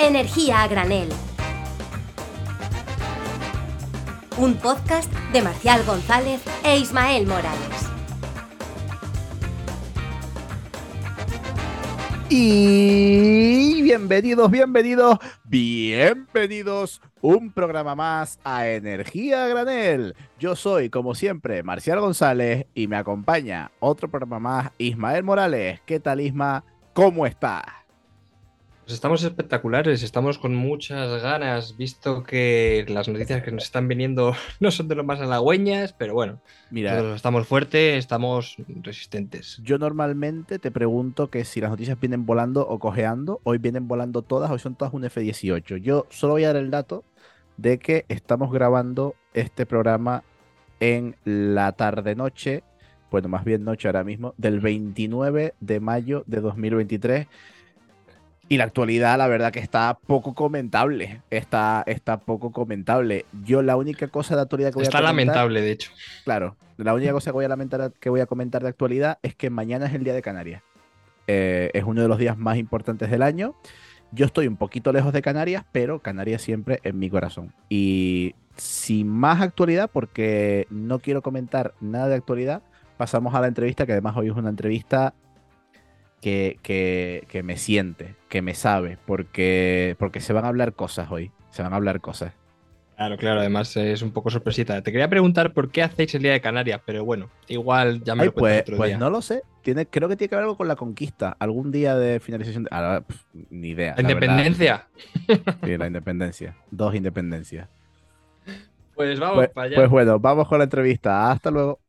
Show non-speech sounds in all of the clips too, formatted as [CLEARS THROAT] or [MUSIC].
Energía a granel. Un podcast de Marcial González e Ismael Morales. Y bienvenidos, bienvenidos, bienvenidos un programa más a Energía Granel. Yo soy, como siempre, Marcial González y me acompaña otro programa más, Ismael Morales. ¿Qué tal, Isma? ¿Cómo estás? Pues estamos espectaculares, estamos con muchas ganas, visto que las noticias que nos están viniendo [LAUGHS] no son de lo más halagüeñas, pero bueno, Mira, estamos fuertes, estamos resistentes. yo normalmente te pregunto que si las noticias vienen volando o cojeando, hoy vienen volando todas, hoy son todas un F-18. Yo solo voy a dar el dato de que estamos grabando este programa en la tarde-noche, bueno, más bien noche ahora mismo, del 29 de mayo de 2023. Y la actualidad, la verdad que está poco comentable. Está, está poco comentable. Yo la única cosa de actualidad que voy Está a comentar... lamentable, de hecho. Claro, la única cosa que voy a lamentar, que voy a comentar de actualidad es que mañana es el día de Canarias. Eh, es uno de los días más importantes del año. Yo estoy un poquito lejos de Canarias, pero Canarias siempre en mi corazón. Y sin más actualidad, porque no quiero comentar nada de actualidad, pasamos a la entrevista, que además hoy es una entrevista que, que, que me siente, que me sabe, porque, porque se van a hablar cosas hoy. Se van a hablar cosas. Claro, claro, además es un poco sorpresita. Te quería preguntar por qué hacéis el Día de Canarias, pero bueno, igual ya me Ay, lo pues, otro pues día. no lo sé. Tiene, creo que tiene que ver algo con la conquista. Algún día de finalización. De, ahora, ni idea. La la verdad. independencia. Sí, la independencia. Dos independencias. Pues vamos Pues, para allá. pues bueno, vamos con la entrevista. Hasta luego.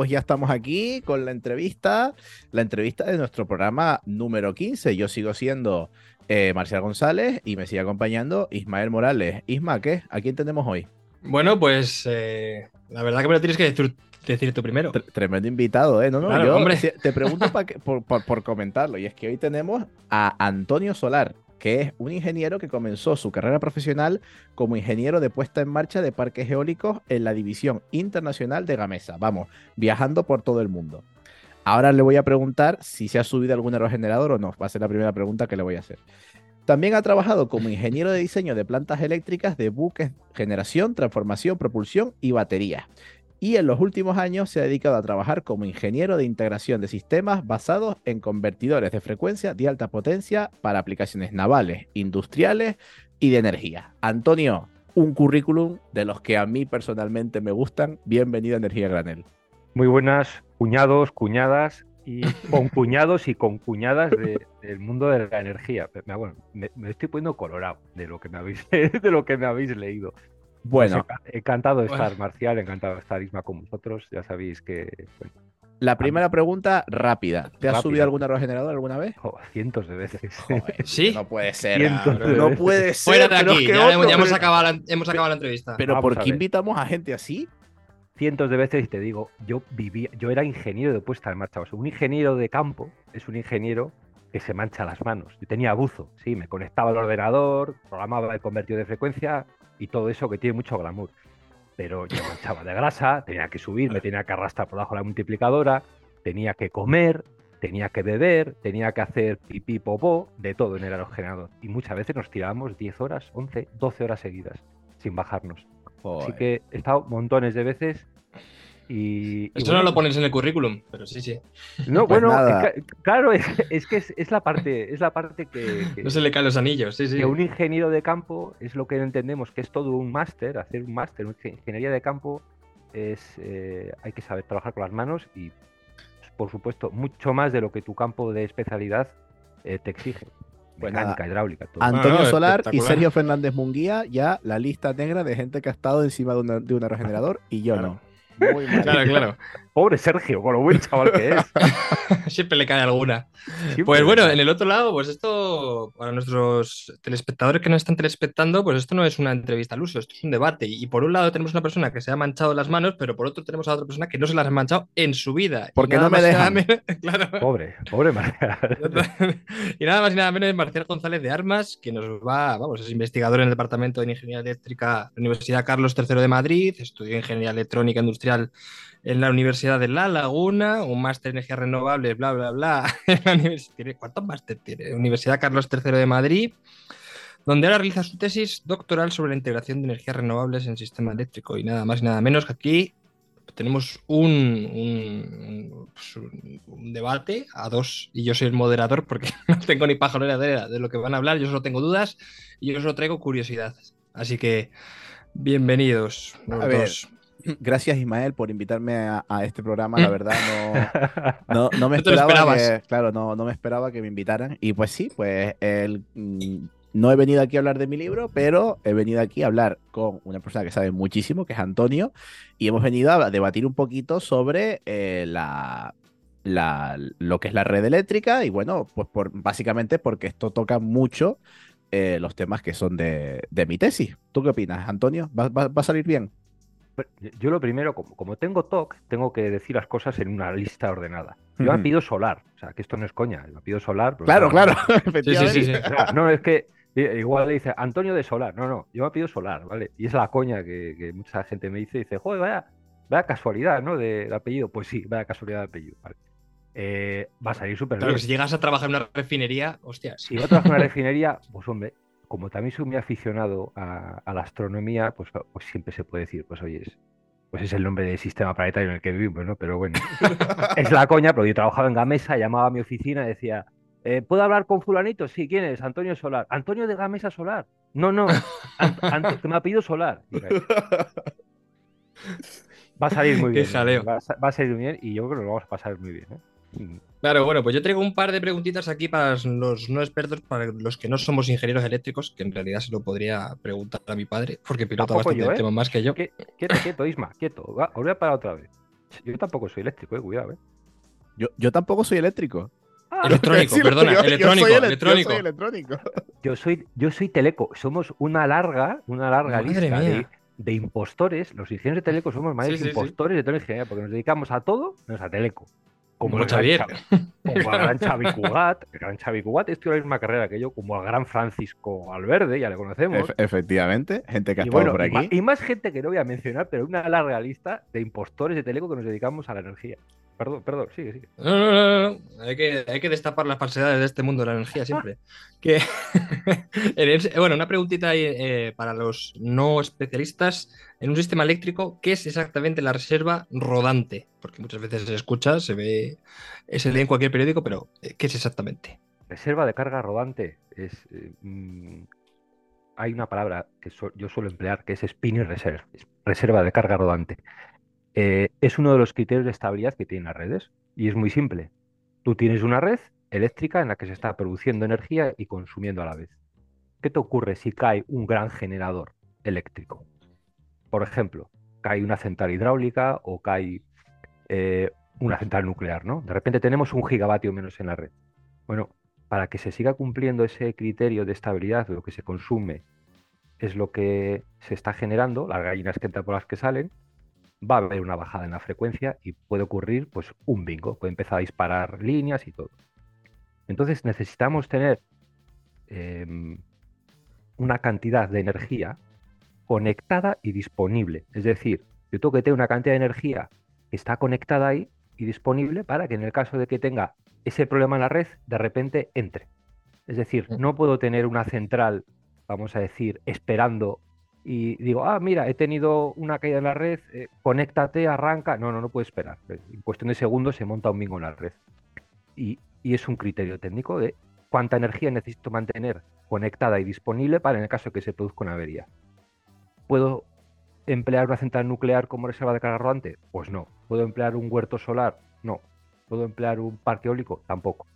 Pues ya estamos aquí con la entrevista, la entrevista de nuestro programa número 15. Yo sigo siendo eh, Marcial González y me sigue acompañando Ismael Morales. Isma, ¿qué? ¿A quién tenemos hoy? Bueno, pues eh, la verdad que me lo tienes que decir, decir tú primero. Tre- Tremendo invitado, ¿eh? No, no, Claro, yo hombre. te- pregunto que- por, por- por comentarlo. Y es que hoy tenemos a Antonio Solar, que es un ingeniero que comenzó su carrera profesional como ingeniero de puesta en marcha de parques eólicos en la división internacional de Gamesa. Vamos, viajando por todo el mundo. Ahora le voy a preguntar si se ha subido algún aerogenerador o no. Va a ser la primera pregunta que le voy a hacer. También ha trabajado como ingeniero de diseño de plantas eléctricas de buques, generación, transformación, propulsión y baterías. Y en los últimos años se ha dedicado a trabajar como ingeniero de integración de sistemas basados en convertidores de frecuencia de alta potencia para aplicaciones navales, industriales y de energía. Antonio, un currículum de los que a mí personalmente me gustan. Bienvenido a Energía Granel. Muy buenas, cuñados, cuñadas y [LAUGHS] con cuñados y con cuñadas de- del mundo de la energía. Bueno, me, me estoy poniendo colorado de lo que me habéis, [LAUGHS] de lo que me habéis leído. Pues Bueno, enca- encantado de Bueno. estar, Marcial, encantado de estar Isma con vosotros. Ya sabéis que bueno, la primera pregunta rápida. ¿Te has Rápida. subido algún aerogenerador alguna vez? jo, cientos de veces. [LAUGHS] Joder, [LAUGHS] ¿Sí? No puede ser. Cientos de no veces. puede ser. Fuera de aquí, que ya, otro, ya hemos, pero- acabado la, hemos acabado la entrevista. Pero Vamos ¿por qué invitamos a gente así? cientos de veces y te digo, yo vivía, yo era ingeniero de puesta en marcha. O sea, un ingeniero de campo es un ingeniero que se mancha las manos. Yo tenía buzo, sí, me conectaba al ordenador, programaba el convertido de frecuencia y todo eso que tiene mucho glamour. Pero yo manchaba de grasa, tenía que subir, me tenía que arrastrar por debajo de la multiplicadora, tenía que comer, tenía que beber, tenía que hacer pipí, popó, de todo en el aerogenerador. Y muchas veces nos tirábamos 10 horas, 11, 12 horas seguidas, sin bajarnos. Así que he estado montones de veces y... no bueno, lo pones en el currículum, pero sí, sí. No, Pues bueno, nada. es que- claro, es, es que es, es la parte, es la parte que, que- No se le caen los anillos, sí, sí. que un ingeniero de campo es lo que entendemos que es todo un máster, hacer un máster, una ingeniería de campo es eh, hay que saber trabajar con las manos y por supuesto mucho más de lo que tu campo de especialidad eh, te exige. Pues Mecánica, nada. hidráulica, todo. Antonio no, Solar y. Sergio Fernández Munguía, ya la lista negra de gente que ha estado encima de, una- de un aerogenerador [LAUGHS] y yo Claro. no. Muy. Claro, claro. Pobre Sergio, con lo buen chaval que es. [LAUGHS] Siempre le cae alguna. Siempre Pues bueno, en el otro lado, pues esto, para nuestros telespectadores que nos están telespectando, pues esto no es una entrevista al uso, esto es un debate. Y por un lado tenemos una persona que se ha manchado las manos, pero por otro tenemos a otra persona que no se las ha manchado en su vida. Porque no me dejan. menos- [LAUGHS] claro. Pobre, pobre Marcial. [LAUGHS] Y nada más y nada menos es Marcial González de Armas, que nos va, vamos, es investigador en el Departamento de Ingeniería Eléctrica de la Universidad Carlos III de Madrid, estudió Ingeniería Electrónica Industrial en la Universidad de La Laguna, un máster en energías renovables, bla, bla, bla. [LAUGHS] ¿Cuántos máster tiene? Universidad Carlos III de Madrid, donde ahora realiza su tesis doctoral sobre la integración de energías renovables en el sistema eléctrico. Y nada más y nada menos que aquí tenemos un, un- un- un debate a dos y yo soy el moderador porque [LAUGHS] no tengo ni pajarera de, de lo que van a hablar, yo solo tengo dudas y yo solo traigo curiosidad. Así que bienvenidos los A ver, dos. [CLEARS THROAT] Gracias, Ismael, por invitarme a, a este programa. La verdad, no, [LAUGHS] no, no me esperaba que, claro, no, no me esperaba que me invitaran. Y pues sí, pues el, mm, no he venido aquí a hablar de mi libro, pero he venido aquí a hablar con una persona que sabe muchísimo, que es Antonio, y hemos venido a debatir un poquito sobre eh, la, la- lo que es la red eléctrica y bueno, pues por, básicamente porque esto toca mucho eh, los temas que son de, de mi tesis. ¿Tú qué opinas, Antonio? ¿Va, va- va a salir bien? Yo lo primero, como, como tengo TOC, tengo que decir las cosas en una lista ordenada. Yo me pido solar, o sea, que esto no es coña, me pido solar. Claro, claro, [LAUGHS] Sí, sí, sí, sí. O sea, no, es que igual le dice Antonio de Solar. No, no, yo me pido Solar, ¿vale? Y es la coña que, que mucha gente me dice. Dice, joder, vaya, vaya casualidad, ¿no? De, de apellido. Pues sí, vaya casualidad de apellido, ¿vale? Eh, va a salir súper Claro bien. que si llegas a trabajar en una refinería, hostias. Si va a trabajar en una refinería, pues hombre, como también soy muy aficionado a, a la astronomía, pues, pues siempre se puede decir, pues oye, es, pues es el nombre del sistema planetario en el que vivimos, ¿no? Pero bueno, es la coña, pero yo trabajaba en Gamesa, llamaba a mi oficina y decía, eh, ¿puedo hablar con fulanito? Sí, ¿quién es? Antonio Solar. ¿Antonio de Gamesa Solar? No, no, que me ha pedido Solar. [LAUGHS] Va a salir muy bien. ¿eh? jaleo. Va a, va a salir muy bien y yo creo que lo vamos a pasar muy bien. ¿eh? Claro, bueno, pues yo traigo un par de preguntitas aquí para los no expertos, para los que no somos ingenieros eléctricos, que en realidad se lo podría preguntar a mi padre, porque pilota bastante yo, el ¿eh? tema más que yo. Qui- Quieto, quieto, Isma, quieto. Va, os voy a parar otra vez. Yo tampoco soy eléctrico, eh, cuidado, eh. Yo, yo tampoco soy eléctrico. Electrónico, [LAUGHS] Sí, perdona, yo- yo electrónico, soy ele- yo electrónico. soy electrónico. Yo soy, yo soy teleco. Somos una larga, una larga Madre lista de, mía. de impostores. Los ingenieros de teleco somos mayores Sí, sí, sí. impostores de toda la ingeniería, porque nos dedicamos a todo, menos a teleco. Como el gran Xavier. Como el [LAUGHS] gran Xavi Cugat. El gran Xavi Cugat estudió la misma carrera que yo, como el gran Francisco Alverde, ya le conocemos. Efe- efectivamente, gente que ha Y estado bueno, por aquí. y más gente que no voy a mencionar, pero una larga lista de impostores de teleco que nos dedicamos a la energía. Perdón, perdón, sigue, sigue. No, no, no. Hay que, hay que destapar las falsedades de este mundo de la energía siempre. [LAUGHS] Que, [LAUGHS] bueno, una preguntita ahí, eh, para los no especialistas. En un sistema eléctrico, ¿qué es exactamente la reserva rodante? Porque muchas veces se escucha, se ve, se lee en cualquier periódico, pero eh, ¿qué es exactamente? Reserva de carga rodante es. eh, mm, hay una palabra que yo suelo emplear que es spinning reserve, es reserva de carga rodante. Eh, es uno de los criterios de estabilidad que tienen las redes y es muy simple. Tú tienes una red eléctrica en la que se está produciendo energía y consumiendo a la vez. ¿Qué te ocurre si cae un gran generador eléctrico? Por ejemplo, cae una central hidráulica o cae eh, una central nuclear, ¿no? De repente tenemos un gigavatio menos en la red. Bueno, para que se siga cumpliendo ese criterio de estabilidad, lo que se consume es lo que se está generando, las gallinas que entran por las que salen, va a haber una bajada en la frecuencia y puede ocurrir pues un bingo, puede empezar a disparar líneas y todo. Entonces necesitamos tener em, una cantidad de energía conectada y disponible. Es decir, yo tengo que tener una cantidad de energía que está conectada ahí y disponible para que en el caso de que tenga ese problema en la red, de repente entre. Es decir, no puedo tener una central, vamos a decir, esperando y digo, ah, mira, he tenido una caída en la red, eh, conéctate, arranca. No, no, no puedo esperar. En cuestión de segundos se monta un bingo en la red. Y, y es un criterio técnico de cuánta energía necesito mantener conectada y disponible para en el caso de que se produzca una avería. ¿Puedo emplear una central nuclear como reserva de carga rodante? Pues no. ¿Puedo emplear un huerto solar? No. ¿Puedo emplear un parque eólico? Tampoco.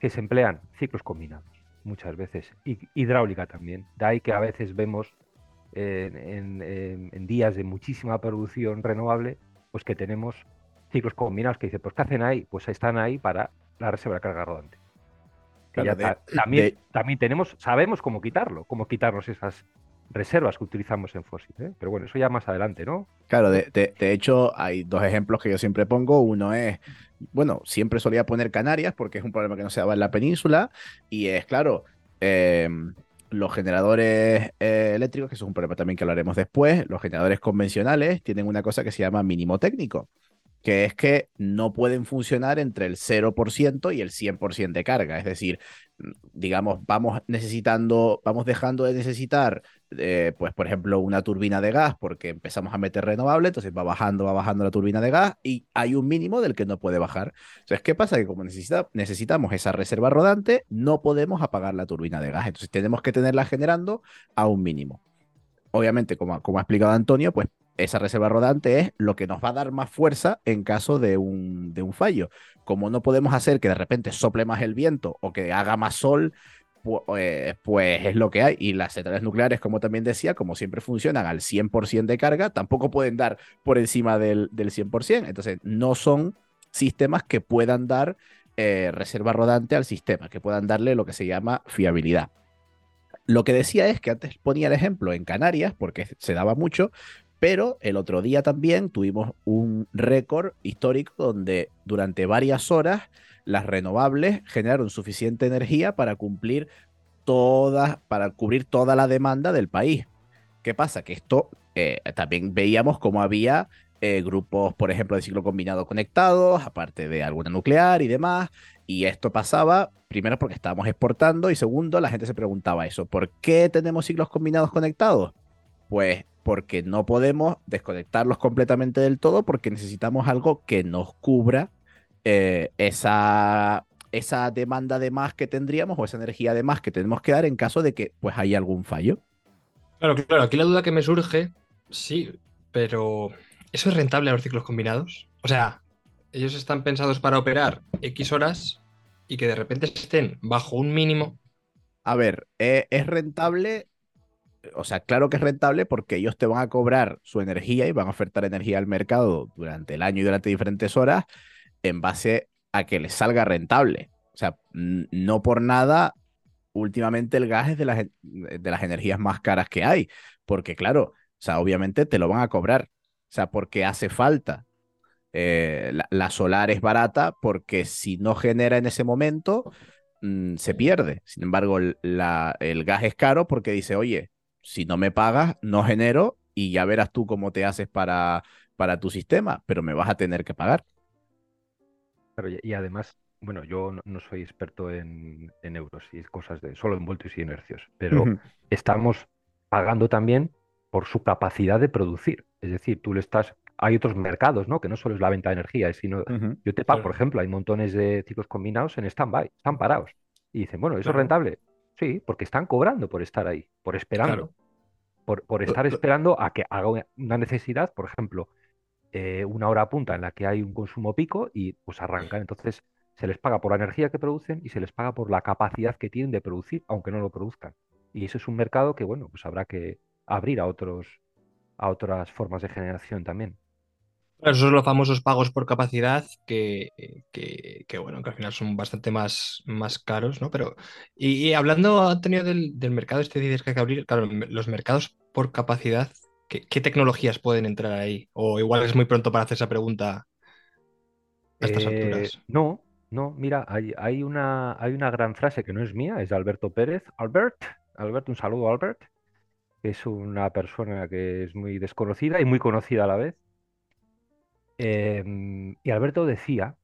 ¿Qué se emplean? Ciclos combinados, muchas veces. Y hidráulica también. De ahí que a veces vemos en, en- en días de muchísima producción renovable, pues que tenemos ciclos combinados que dice, pues ¿qué hacen ahí? Pues están ahí para la reserva de carga rodante. también, también tenemos, sabemos cómo quitarlo, cómo quitarnos esas reservas que utilizamos en fósil. ¿eh? Pero bueno, eso ya más adelante, ¿no? Claro, de, hecho hay dos ejemplos que yo siempre pongo. Uno es, bueno, siempre solía poner Canarias porque es un problema que no se daba en la península y es, claro, eh, los generadores eh, eléctricos, que es un problema también que hablaremos después, los generadores convencionales tienen una cosa que se llama mínimo técnico, que es que no pueden funcionar entre el 0% y el 100% de carga. Es decir, digamos, vamos necesitando, vamos dejando de necesitar, eh, pues, por ejemplo, una turbina de gas porque empezamos a meter renovable, entonces va bajando, va bajando la turbina de gas y hay un mínimo del que no puede bajar. Entonces, ¿qué pasa? Que como necesita, necesitamos esa reserva rodante, no podemos apagar la turbina de gas. Entonces, tenemos que tenerla generando a un mínimo. Obviamente, como, como ha explicado Antonio, pues esa reserva rodante es lo que nos va a dar más fuerza en caso de un, de un fallo. Como no podemos hacer que de repente sople más el viento o que haga más sol, pues, pues, es lo que hay. Y las centrales nucleares, como también decía, como siempre funcionan al 100% de carga, tampoco pueden dar por encima del, del 100%. Entonces, no son sistemas que puedan dar eh, reserva rodante al sistema, que puedan darle lo que se llama fiabilidad. Lo que decía es que antes ponía el ejemplo en Canarias, porque se daba mucho, pero el otro día también tuvimos un récord histórico donde durante varias horas las renovables generaron suficiente energía para cumplir toda, para cubrir toda la demanda del país. ¿Qué pasa? Que esto eh, también veíamos como había eh, grupos, por ejemplo, de ciclo combinado conectados, aparte de alguna nuclear y demás. Y esto pasaba, primero, porque estábamos exportando y segundo, la gente se preguntaba eso, ¿por qué tenemos ciclos combinados conectados? Pues porque no podemos desconectarlos completamente del todo porque necesitamos algo que nos cubra eh, esa, esa demanda de más que tendríamos o esa energía de más que tenemos que dar en caso de que pues haya algún fallo. Claro, claro, aquí la duda que me surge, sí, pero ¿eso es rentable a los ciclos combinados? O sea, ellos están pensados para operar X horas y que de repente estén bajo un mínimo. A ver, eh, es rentable o sea, claro que es rentable porque ellos te van a cobrar su energía y van a ofertar energía al mercado durante el año y durante diferentes horas en base a que les salga rentable. O sea, no por nada, últimamente el gas es de las, de las energías más caras que hay, porque claro, o sea, obviamente te lo van a cobrar, o sea, porque hace falta. Eh, la, solar es barata porque si no genera en ese momento, mm, se pierde. Sin embargo, el gas es caro porque dice, oye, si no me pagas, no genero y ya verás tú cómo te haces para, para tu sistema, pero me vas a tener que pagar. y además, bueno, yo no, soy experto en, euros y cosas de solo en voltios y inercios, pero estamos pagando también por su capacidad de producir. Es decir, tú le estás. Hay otros mercados, ¿no? Que no solo es la venta de energía, sino. Yo te pago, por ejemplo, hay montones de ciclos combinados en stand-by, están parados. Y dicen, bueno, ¿eso es rentable? Sí, porque están cobrando por estar ahí, por esperando. Por, por, estar esperando a que haga una necesidad, por ejemplo, eh, una hora punta en la que hay un consumo pico y pues arrancan. Entonces se les paga por la energía que producen y se les paga por la capacidad que tienen de producir, aunque no lo produzcan. Y eso es un mercado que, bueno, pues habrá que abrir a otros, a otras formas de generación también. Esos son los famosos pagos por capacidad que, bueno, que al final son bastante más, más caros, ¿no? Pero, y, hablando, Antonio, del, del mercado, este dices que hay que abrir, claro, los mercados por capacidad, ¿qué, tecnologías pueden entrar ahí? O igual es muy pronto para hacer esa pregunta a estas eh, alturas. No, no, mira, hay, hay, una, hay una gran frase que no es mía, es de Alberto Pérez. Albert, Albert, un saludo, Albert, que es una persona que es muy desconocida y muy conocida a la vez Em, y Alberto decía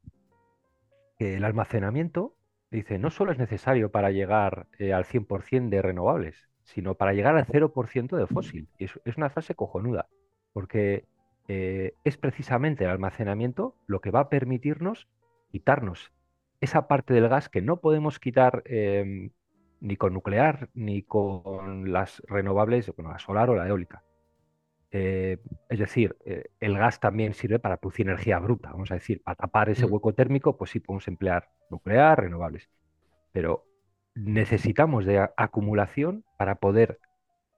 que el almacenamiento, dice, no solo es necesario para llegar eh, al 100% de renovables, sino para llegar al 0% de fósil. Y es, una frase cojonuda, porque eh, es precisamente el almacenamiento lo que va a permitirnos quitarnos esa parte del gas que no podemos quitar em, ni con nuclear ni con las renovables, con la solar o la eólica. Eh, es decir, eh, el gas también sirve para producir energía bruta, vamos a decir, para tapar ese mm. hueco térmico, pues sí podemos emplear nuclear, renovables. Pero necesitamos de acumulación para poder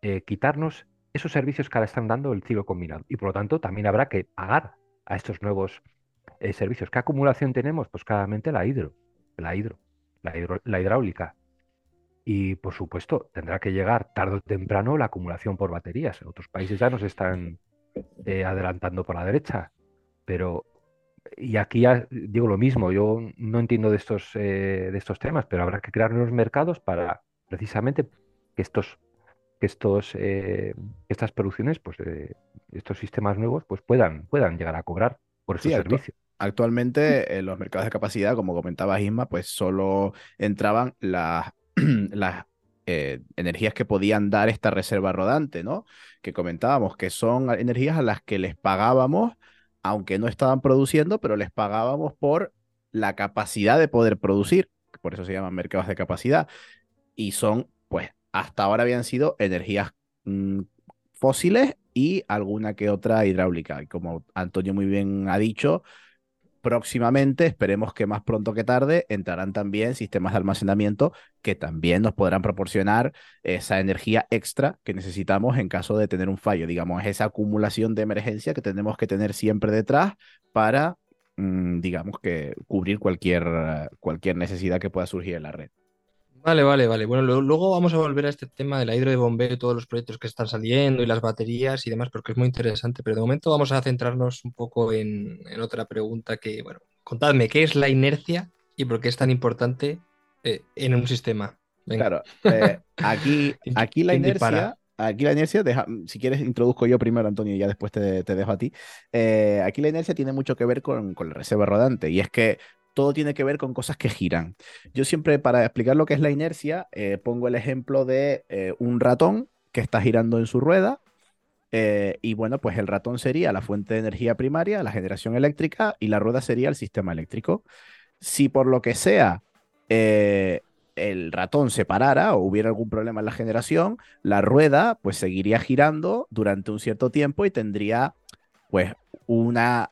eh, quitarnos esos servicios que ahora están dando el ciclo combinado. Y por lo tanto, también habrá que pagar a estos nuevos servicios. ¿Qué acumulación tenemos? Pues claramente la hidro, la hidro, la, hidro, la hidráulica. Y por supuesto, tendrá que llegar tarde o temprano la acumulación por baterías. Otros países ya nos están eh, adelantando por la derecha. Pero, y aquí ya digo lo mismo, yo no entiendo de estos, eh, de estos temas, pero habrá que crear unos mercados para precisamente que estos que estos eh, estas producciones, pues estos sistemas nuevos, pues puedan, puedan llegar a cobrar por esos servicios. Actualmente en los mercados de capacidad, como comentaba Isma, pues solo entraban las, [CLEARS THROAT] las eh, energías que podían dar esta reserva rodante, ¿no? Que comentábamos, que son energías a las que les pagábamos, aunque no estaban produciendo, pero les pagábamos por la capacidad de poder producir, por eso se llaman mercados de capacidad, y son, pues, hasta ahora habían sido energías mm, fósiles y alguna que otra hidráulica. Y como Antonio muy bien ha dicho, próximamente, esperemos que más pronto que tarde, entrarán también sistemas de almacenamiento que también nos podrán proporcionar esa energía extra que necesitamos en caso de tener un fallo, digamos, esa acumulación de emergencia que tenemos que tener siempre detrás para, mm, digamos, que cubrir cualquier, cualquier necesidad que pueda surgir en la red. Vale, vale, vale. Bueno, luego vamos a volver a este tema de la hidro de bombeo todos los proyectos que están saliendo y las baterías y demás, porque es muy interesante. Pero de momento vamos a centrarnos un poco en, otra pregunta que, bueno, contadme, ¿qué es la inercia y por qué es tan importante eh, en un sistema? Claro, eh, aquí, [LAUGHS] aquí la inercia, aquí la inercia, si quieres introduzco yo primero, Antonio, y ya después te, dejo a ti. Eh, aquí la inercia tiene mucho que ver con, con la reserva rodante, y es que todo tiene que ver con cosas que giran. Yo siempre, para explicar lo que es la inercia, eh, pongo el ejemplo de eh, un ratón que está girando en su rueda. Eh, y bueno, pues el ratón sería la fuente de energía primaria, la generación eléctrica, y la rueda sería el sistema eléctrico. Si por lo que sea el ratón se parara o hubiera algún problema en la generación, la rueda pues seguiría girando durante un cierto tiempo y tendría pues una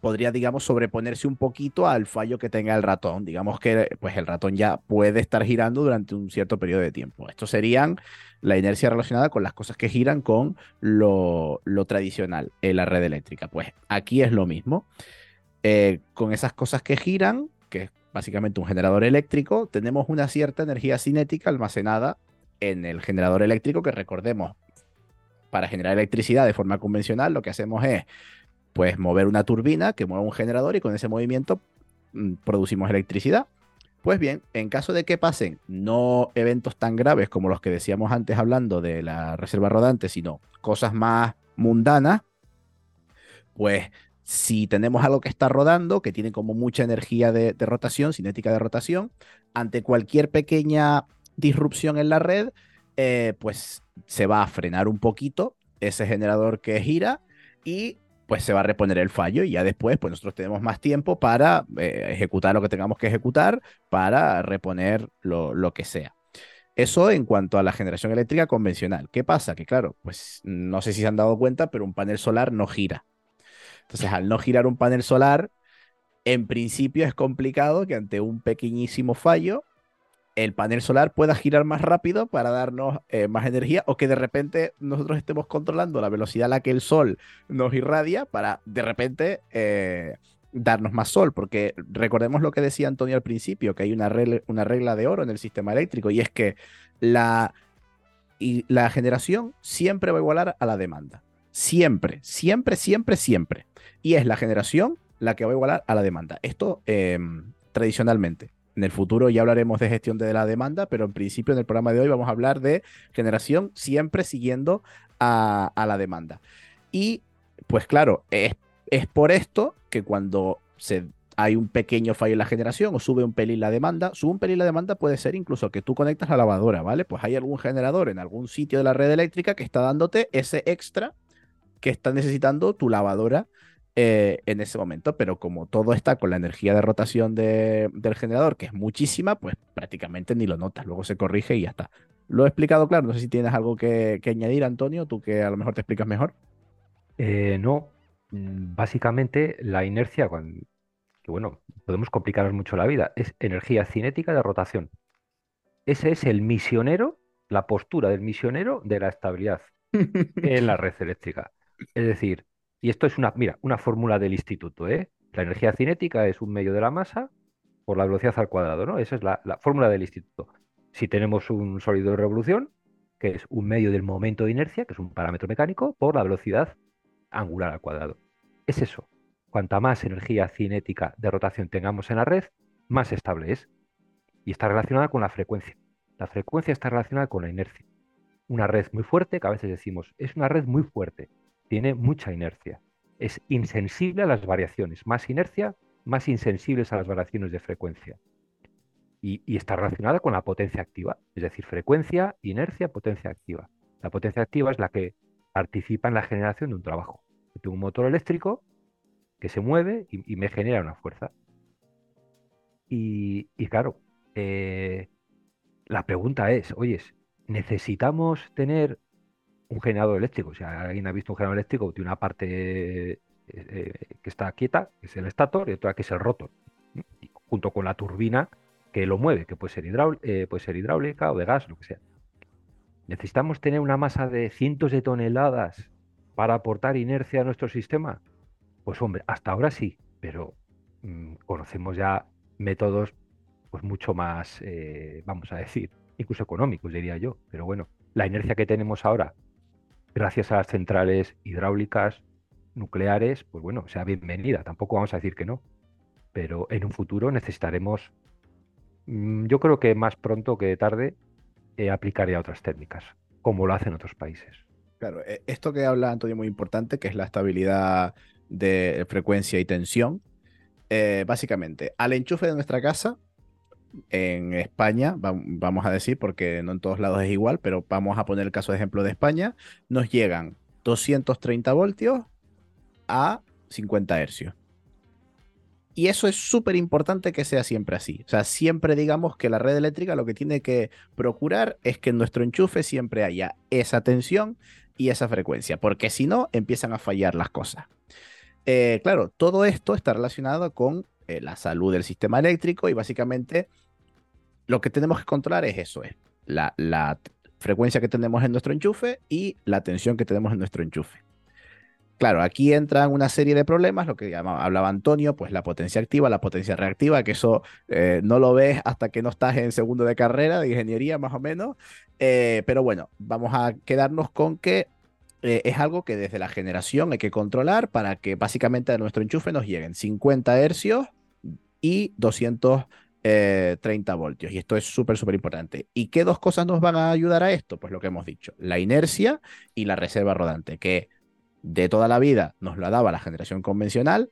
podría, digamos, sobreponerse un poquito al fallo que tenga el ratón. Digamos que pues el ratón ya puede estar girando durante un cierto periodo de tiempo. Esto serían la inercia relacionada con las cosas que giran con lo, tradicional en la red eléctrica. Pues aquí es lo mismo. Eh, con esas cosas que giran, que es básicamente un generador eléctrico, tenemos una cierta energía cinética almacenada en el generador eléctrico que recordemos, para generar electricidad de forma convencional, lo que hacemos es pues mover una turbina que mueva un generador y con ese movimiento mm, producimos electricidad. Pues bien, en caso de que pasen no eventos tan graves como los que decíamos antes hablando de la reserva rodante, sino cosas más mundanas, pues si tenemos algo que está rodando, que tiene como mucha energía de, rotación, cinética de rotación, ante cualquier pequeña disrupción en la red, eh, pues se va a frenar un poquito ese generador que gira y pues se va a reponer el fallo y ya después, pues nosotros tenemos más tiempo para eh, ejecutar lo que tengamos que ejecutar, para reponer lo, que sea. Eso en cuanto a la generación eléctrica convencional. ¿Qué pasa? Que claro, pues no sé si se han dado cuenta, pero un panel solar no gira. Entonces, al no girar un panel solar, en principio es complicado que ante un pequeñísimo fallo el panel solar pueda girar más rápido para darnos eh, más energía o que de repente nosotros estemos controlando la velocidad a la que el sol nos irradia para de repente eh, darnos más sol, porque recordemos lo que decía Antonio al principio, que hay una regla, de oro en el sistema eléctrico y es que la generación siempre va a igualar a la demanda. Siempre, siempre, siempre, siempre. Y es la generación la que va a igualar a la demanda. Esto em, tradicionalmente. En el futuro ya hablaremos de gestión de la demanda, pero en principio en el programa de hoy vamos a hablar de generación siempre siguiendo a, la demanda. Y pues claro, es, por esto que cuando hay un pequeño fallo en la generación o sube un pelín la demanda. Sube un pelín la demanda puede ser incluso que tú conectas la lavadora, ¿vale? Pues hay algún generador en algún sitio de la red eléctrica que está dándote ese extra que está necesitando tu lavadora eh, en ese momento, pero como todo está con la energía de rotación del generador, que es muchísima, pues prácticamente ni lo notas, luego se corrige y ya está. Lo he explicado claro, no sé si tienes algo que, añadir, Antonio, tú que a lo mejor te explicas mejor. Eh, no, mm, básicamente la inercia, que bueno, podemos complicaros mucho la vida, es energía cinética de rotación. Ese es el misionero, la postura del misionero de la estabilidad [LAUGHS] en la red eléctrica. Es decir, y esto es una, mira, una fórmula del instituto, ¿eh? La energía cinética es un medio de la masa por la velocidad al cuadrado, ¿no? Esa es la, la fórmula del instituto. Si tenemos un sólido de revolución, que es un medio del momento de inercia, que es un parámetro mecánico, por la velocidad angular al cuadrado. Es eso. Cuanta más energía cinética de rotación tengamos en la red, más estable es. Y está relacionada con la frecuencia. La frecuencia está relacionada con la inercia. Una red muy fuerte, que a veces decimos, es una red muy fuerte, tiene mucha inercia. Es insensible a las variaciones. Más inercia, más insensibles a las variaciones de frecuencia. Y, está relacionada con la potencia activa, es decir, frecuencia, inercia, potencia activa. La potencia activa es la que participa en la generación de un trabajo. Tengo un motor eléctrico que se mueve y, y me genera una fuerza. Y, y claro, eh, la pregunta es, oye, ¿necesitamos tener un generador eléctrico? Sea, alguien ha visto un generador eléctrico, tiene una parte eh, que está quieta, que es el estator, y otra que es el rotor, junto con la turbina que lo mueve, que puede ser, eh, puede ser hidráulica o de gas, lo que sea. ¿Necesitamos tener una masa de cientos de toneladas para aportar inercia a nuestro sistema? Pues hombre, hasta ahora sí, pero mmm, conocemos ya métodos pues mucho más, eh, vamos a decir, incluso económicos, diría yo. Pero bueno, la inercia que tenemos ahora, gracias a las centrales hidráulicas, nucleares, pues bueno, sea bienvenida. Tampoco vamos a decir que no. Pero en un futuro necesitaremos, mmm, yo creo que más pronto que tarde, eh, aplicar otras técnicas, como lo hacen otros países. Claro, eh, esto que habla Antonio muy importante, que es la estabilidad de frecuencia y tensión. Eh, básicamente, al enchufe de nuestra casa, en España, vamos a decir, porque no en todos lados es igual, pero vamos a poner el caso de ejemplo de España, nos llegan 230 voltios a 50 hercios. Y eso es súper importante que sea siempre así. O sea, siempre digamos que la red eléctrica lo que tiene que procurar es que en nuestro enchufe siempre haya esa tensión y esa frecuencia, porque si no, empiezan a fallar las cosas. Eh, claro, todo esto está relacionado con eh, la salud del sistema eléctrico y básicamente lo que tenemos que controlar es eso, es la, la frecuencia que tenemos en nuestro enchufe y la tensión que tenemos en nuestro enchufe. Claro, aquí entran una serie de problemas, lo que llamaba, hablaba Antonio, pues la potencia activa, la potencia reactiva, que eso eh, no lo ves hasta que no estás en segundo de carrera de ingeniería, más o menos. Eh, pero bueno, vamos a quedarnos con que es algo que desde la generación hay que controlar para que básicamente a nuestro enchufe nos lleguen 50 hercios y 230 eh, voltios. Y esto es súper, súper importante. ¿Y qué dos cosas nos van a ayudar a esto? Pues lo que hemos dicho, la inercia y la reserva rodante, que de toda la vida nos lo daba la generación convencional.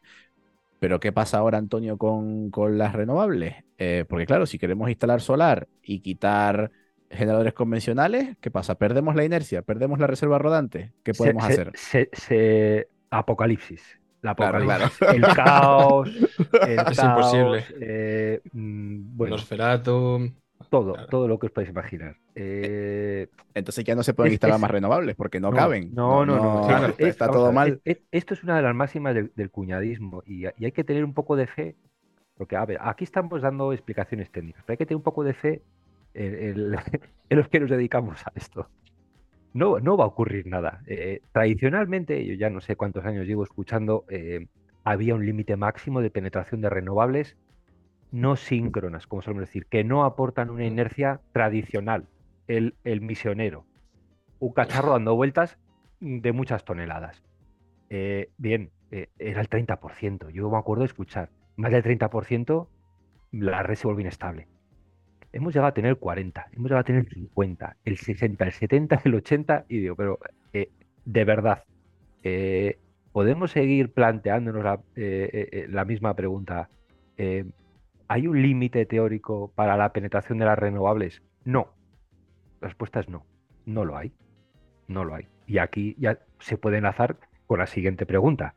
Pero ¿qué pasa ahora, Antonio, con, con las renovables? Eh, porque claro, si queremos instalar solar y quitar generadores convencionales, ¿qué pasa? ¿Perdemos la inercia? ¿Perdemos la reserva rodante? ¿Qué podemos se, hacer? Se, se, apocalipsis. La apocalipsis. Claro, claro. El [LAUGHS] caos. El es caos, imposible. Eh, bueno, Nosferatu. Todo, claro. todo lo que os podéis imaginar. Eh, Entonces ya no se pueden es, instalar es, más renovables porque no, no caben. No, no, no. no claro, está, está todo mal. esto es una de las máximas del, del cuñadismo y, y, hay que tener un poco de fe. Porque, a ver, aquí estamos dando explicaciones técnicas, pero hay que tener un poco de fe en, en, [LAUGHS] en los que nos dedicamos a esto. No, no va a ocurrir nada. Eh, tradicionalmente, yo ya no sé cuántos años llevo escuchando, eh, había un límite máximo de penetración de renovables no síncronas, como solemos decir, que no aportan una inercia tradicional. El, el misionero, un cacharro dando vueltas de muchas toneladas. Eh, bien, eh, era el 30%. Yo me acuerdo de escuchar, más del 30%, la red se vuelve inestable. Hemos llegado a tener el 40, hemos llegado a tener el 50, el 60, el 70, el 80, y digo, pero eh, de verdad, eh, ¿podemos seguir planteándonos la, eh, misma pregunta? ¿Hay un límite teórico para la penetración de las renovables? No. La respuesta es no. No lo hay. No lo hay. Y aquí ya se puede enlazar con la siguiente pregunta.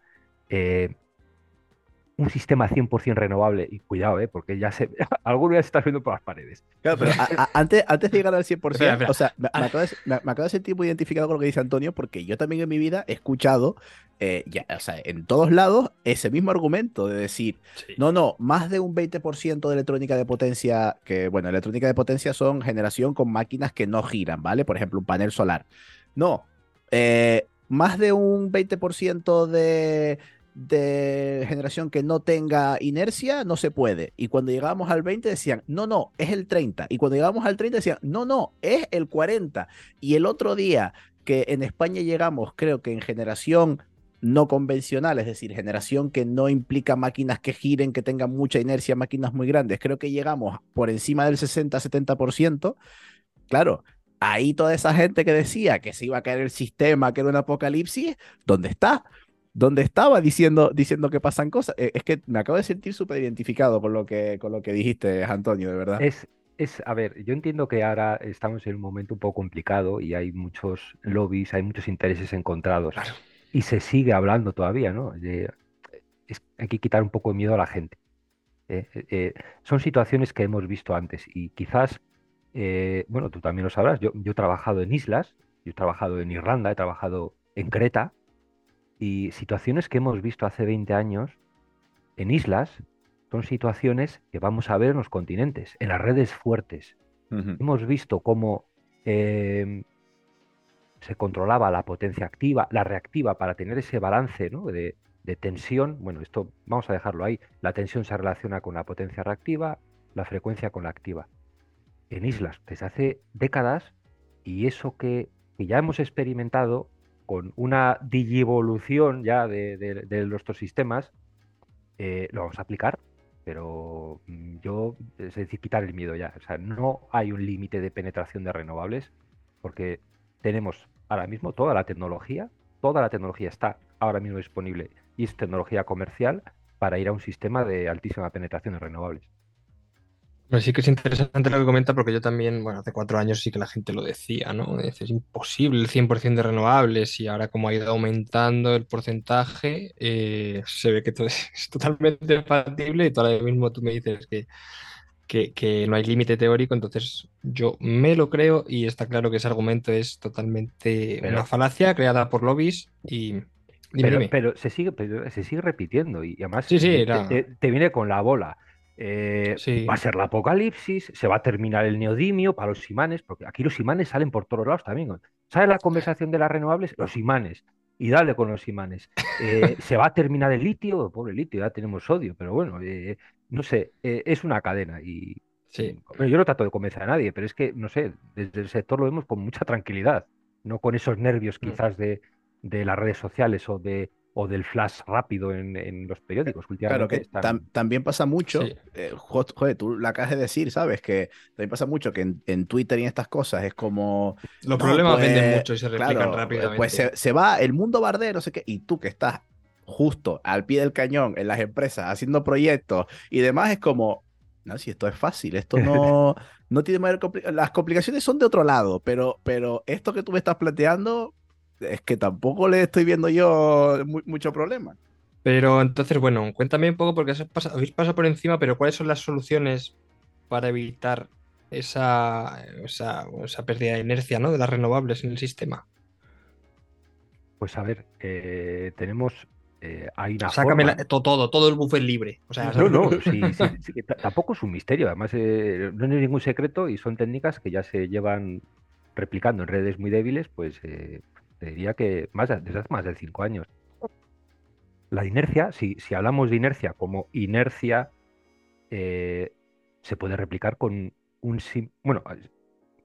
Un sistema 100% renovable, y cuidado, ¿eh? porque ya se, [LAUGHS] alguno ya se está viendo por las paredes. Claro, pero a, a, antes, antes de llegar al 100%, espera, espera. o sea, me, me, acabo de, me, me, acabo de, sentir muy identificado con lo que dice Antonio, porque yo también en mi vida he escuchado, eh, ya, o sea, en todos lados, ese mismo argumento de decir, sí. no, no, más de un 20% de electrónica de potencia, que bueno, electrónica de potencia son generación con máquinas que no giran, ¿vale? Por ejemplo, un panel solar. No, eh, más de un 20% de de generación que no tenga inercia, no se puede. Y cuando llegábamos al 20 decían, no, no, es el 30. Y cuando llegábamos al 30 decían, no, no, es el 40. Y el otro día que en España llegamos, creo que en generación no convencional, es decir, generación que no implica máquinas que giren, que tengan mucha inercia, máquinas muy grandes, creo que llegamos por encima del 60-70%. Claro, ahí toda esa gente que decía que se iba a caer el sistema, que era un apocalipsis, ¿dónde está? ¿Dónde estaba diciendo, diciendo que pasan cosas? Eh, es que me acabo de sentir súper identificado con lo, que, con lo que dijiste, Antonio, de verdad. Es, es, a ver, yo entiendo que ahora estamos en un momento un poco complicado y hay muchos lobbies, hay muchos intereses encontrados. Y se sigue hablando todavía, ¿no? hay que quitar un poco de miedo a la gente. Eh, eh, son situaciones que hemos visto antes y quizás eh, bueno, tú también lo sabrás, yo, he trabajado en islas, yo he trabajado en Irlanda, he trabajado en Creta, y situaciones que hemos visto hace 20 años en islas son situaciones que vamos a ver en los continentes, en las redes fuertes. Hemos visto cómo em, se controlaba la potencia activa, la reactiva, para tener ese balance de, de tensión. Bueno, esto vamos a dejarlo ahí. La tensión se relaciona con la potencia reactiva, la frecuencia con la activa en islas desde hace décadas y eso que, ya hemos experimentado con una digivolución ya de, nuestros sistemas, eh, lo vamos a aplicar, pero mm, yo, es decir, quitar el miedo ya. O sea, no hay un límite de penetración de renovables porque tenemos ahora mismo toda la tecnología, toda la tecnología está ahora mismo disponible y es tecnología comercial para ir a un sistema de altísima penetración de renovables. Pues sí que es interesante lo que comenta porque yo también, bueno, hace cuatro años sí que la gente lo decía, ¿no? Es, imposible el 100% de renovables y ahora como ha ido aumentando el porcentaje, eh, se ve que todo [LAUGHS] es, totalmente factible y todavía mismo tú me dices que, que, no hay límite teórico, entonces yo me lo creo y está claro que ese argumento es totalmente una falacia creada por lobbies y... pero, se sigue, se sigue repitiendo y además te viene con la bola eh, va a ser la apocalipsis, se va a terminar el neodimio para los imanes, porque aquí los imanes salen por todos lados también. ¿Sabes la conversación de las renovables? Los imanes. Y dale con los imanes. Eh, [LAUGHS] se va a terminar el litio, pobre litio, ya tenemos sodio, pero bueno, eh, no sé, es una cadena. Y yo no trato de convencer a nadie, pero es que, no sé, desde el sector lo vemos con mucha tranquilidad, no con esos nervios mm. quizás de, de las redes sociales o de o del flash rápido en, los periódicos. Claro, que también pasa mucho, eh, joder, tú la acabas de decir, ¿sabes? Que también pasa mucho que en, Twitter y estas cosas es como... Los problemas venden pues, mucho y se replican rápidamente. Pues se, va el mundo bardero, sé qué, y tú que estás justo al pie del cañón en las empresas haciendo proyectos y demás, es como, no, si esto es fácil, esto no, [LAUGHS] no tiene mayor complicación. Las complicaciones son de otro lado, pero, pero esto que tú me estás planteando es que tampoco le estoy viendo yo mucho problema. Pero entonces, bueno, cuéntame un poco, porque habéis pasado por encima, pero ¿cuáles son las soluciones para evitar esa, esa, pérdida de inercia ¿no? de las renovables en el sistema? Pues a ver, eh, tenemos. Eh, hay una Sácame todo, todo el buffer libre. O sea, no, no, sí, sí, tampoco es un misterio. Además, eh, no es ningún secreto y son técnicas que ya se llevan replicando en redes muy débiles, pues diría que más, desde hace más de cinco años. La inercia, si, si hablamos de inercia como inercia, eh, se puede replicar con un... Bueno,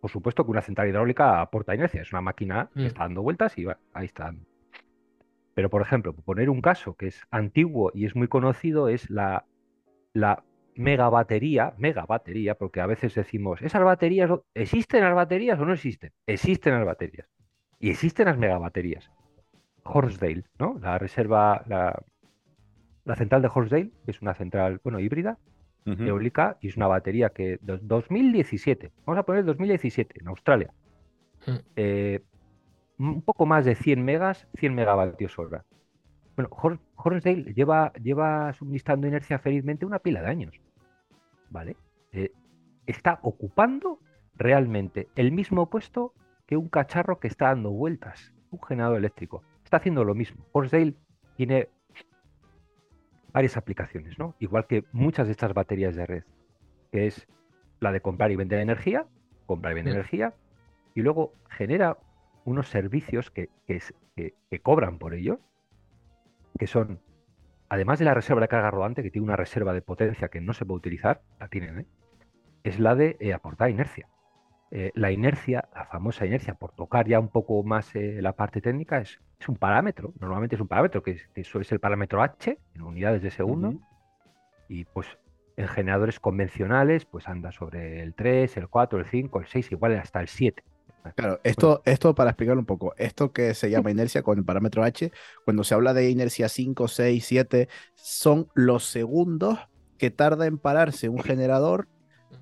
por supuesto que una central hidráulica aporta inercia, es una máquina que mm. está dando vueltas y va, ahí está. Pero, por ejemplo, poner un caso que es antiguo y es muy conocido, es la, la megabatería, megabatería, porque a veces decimos, ¿esas baterías existen las baterías o no existen? Existen las baterías. Y existen las megabaterías. Horsdale, ¿no? La reserva, la, la central de Horsdale, que es una central, bueno, híbrida, eólica, y es una batería que 2017, vamos a poner 2017, en Australia. Eh, un poco más de 100 megas, 100 megavatios hora. Bueno, Horsdale lleva, lleva suministrando inercia felizmente una pila de años. ¿Vale? Eh, está ocupando realmente el mismo puesto que un cacharro que está dando vueltas, un generador eléctrico. Está haciendo lo mismo. Horsdale tiene varias aplicaciones, ¿no? Igual que muchas de estas baterías de red, que es la de comprar y vender energía, comprar y vender energía, y luego genera unos servicios que, que, cobran por ello, que son además de la reserva de carga rodante, que tiene una reserva de potencia que no se puede utilizar, la tienen, ¿eh? es la de eh, aportar inercia. Eh, la inercia, la famosa inercia, por tocar ya un poco más la parte técnica, es, es, un parámetro. Normalmente es un parámetro que, es, eso es el parámetro H en unidades de segundo. Y pues en generadores convencionales, pues anda sobre el 3, el 4, el 5, el 6, igual hasta el 7. Claro, esto, esto para explicarlo un poco, esto que se llama inercia con el parámetro H, cuando se habla de inercia 5, 6, 7, son los segundos que tarda en pararse un generador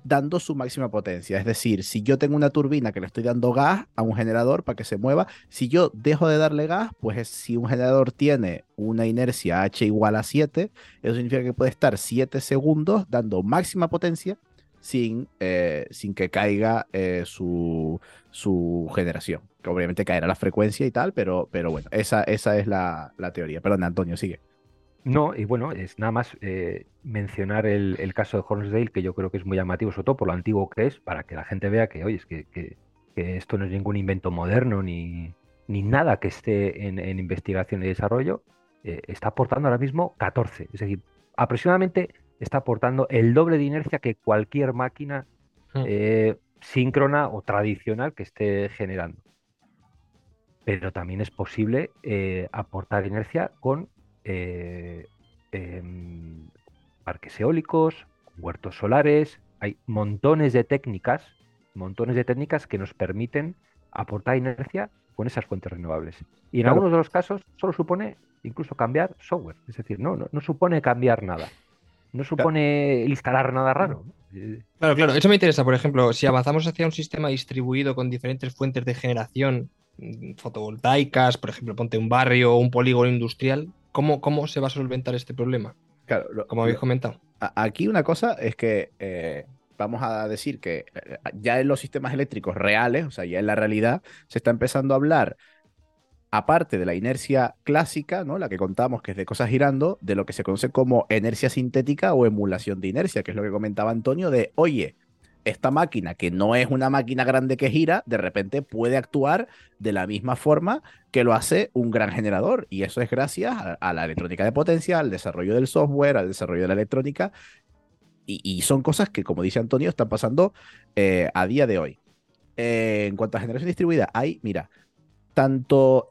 dando su máxima potencia. Es decir, si yo tengo una turbina que le estoy dando gas a un generador para que se mueva, si yo dejo de darle gas, pues si un generador tiene una inercia H igual a 7, eso significa que puede estar 7 segundos dando máxima potencia sin, eh, sin que caiga eh, su, su, generación. Obviamente caerá la frecuencia y tal, pero, pero bueno, esa, esa es la, la teoría. Perdón, Antonio, sigue. No, y bueno, es nada más eh, mencionar el, caso de Hornsdale, que yo creo que es muy llamativo, sobre todo por lo antiguo que es, para que la gente vea que, oye, es que, que, esto no es ningún invento moderno ni, ni nada que esté en, investigación y desarrollo. Eh, está aportando ahora mismo 14, es decir, aproximadamente está aportando el doble de inercia que cualquier máquina hmm. eh, síncrona o tradicional que esté generando. Pero también es posible aportar inercia con eh, em, parques eólicos, huertos solares, hay montones de técnicas, montones de técnicas que nos permiten aportar inercia con esas fuentes renovables. Y en algunos de los casos solo supone incluso cambiar software, es decir, no, no, supone cambiar nada, no supone instalar nada raro. Claro, claro, eso me interesa, por ejemplo, si avanzamos hacia un sistema distribuido con diferentes fuentes de generación mm, fotovoltaicas, por ejemplo, ponte un barrio o un polígono industrial, ¿Cómo, se va a solventar este problema? Claro, como habéis comentado. Aquí una cosa es que eh, vamos a decir que eh, ya en los sistemas eléctricos reales, o sea, ya en la realidad, se está empezando a hablar, aparte de la inercia clásica, ¿no? La que contamos que es de cosas girando, de lo que se conoce como inercia sintética o emulación de inercia, que es lo que comentaba Antonio, de, oye, esta máquina, que no es una máquina grande que gira, de repente puede actuar de la misma forma que lo hace un gran generador. Y eso es gracias a, la electrónica de potencia, al desarrollo del software, al desarrollo de la electrónica. Y, son cosas que, como dice Antonio, están pasando eh, a día de hoy. Eh, en cuanto a generación distribuida, hay, mira, tanto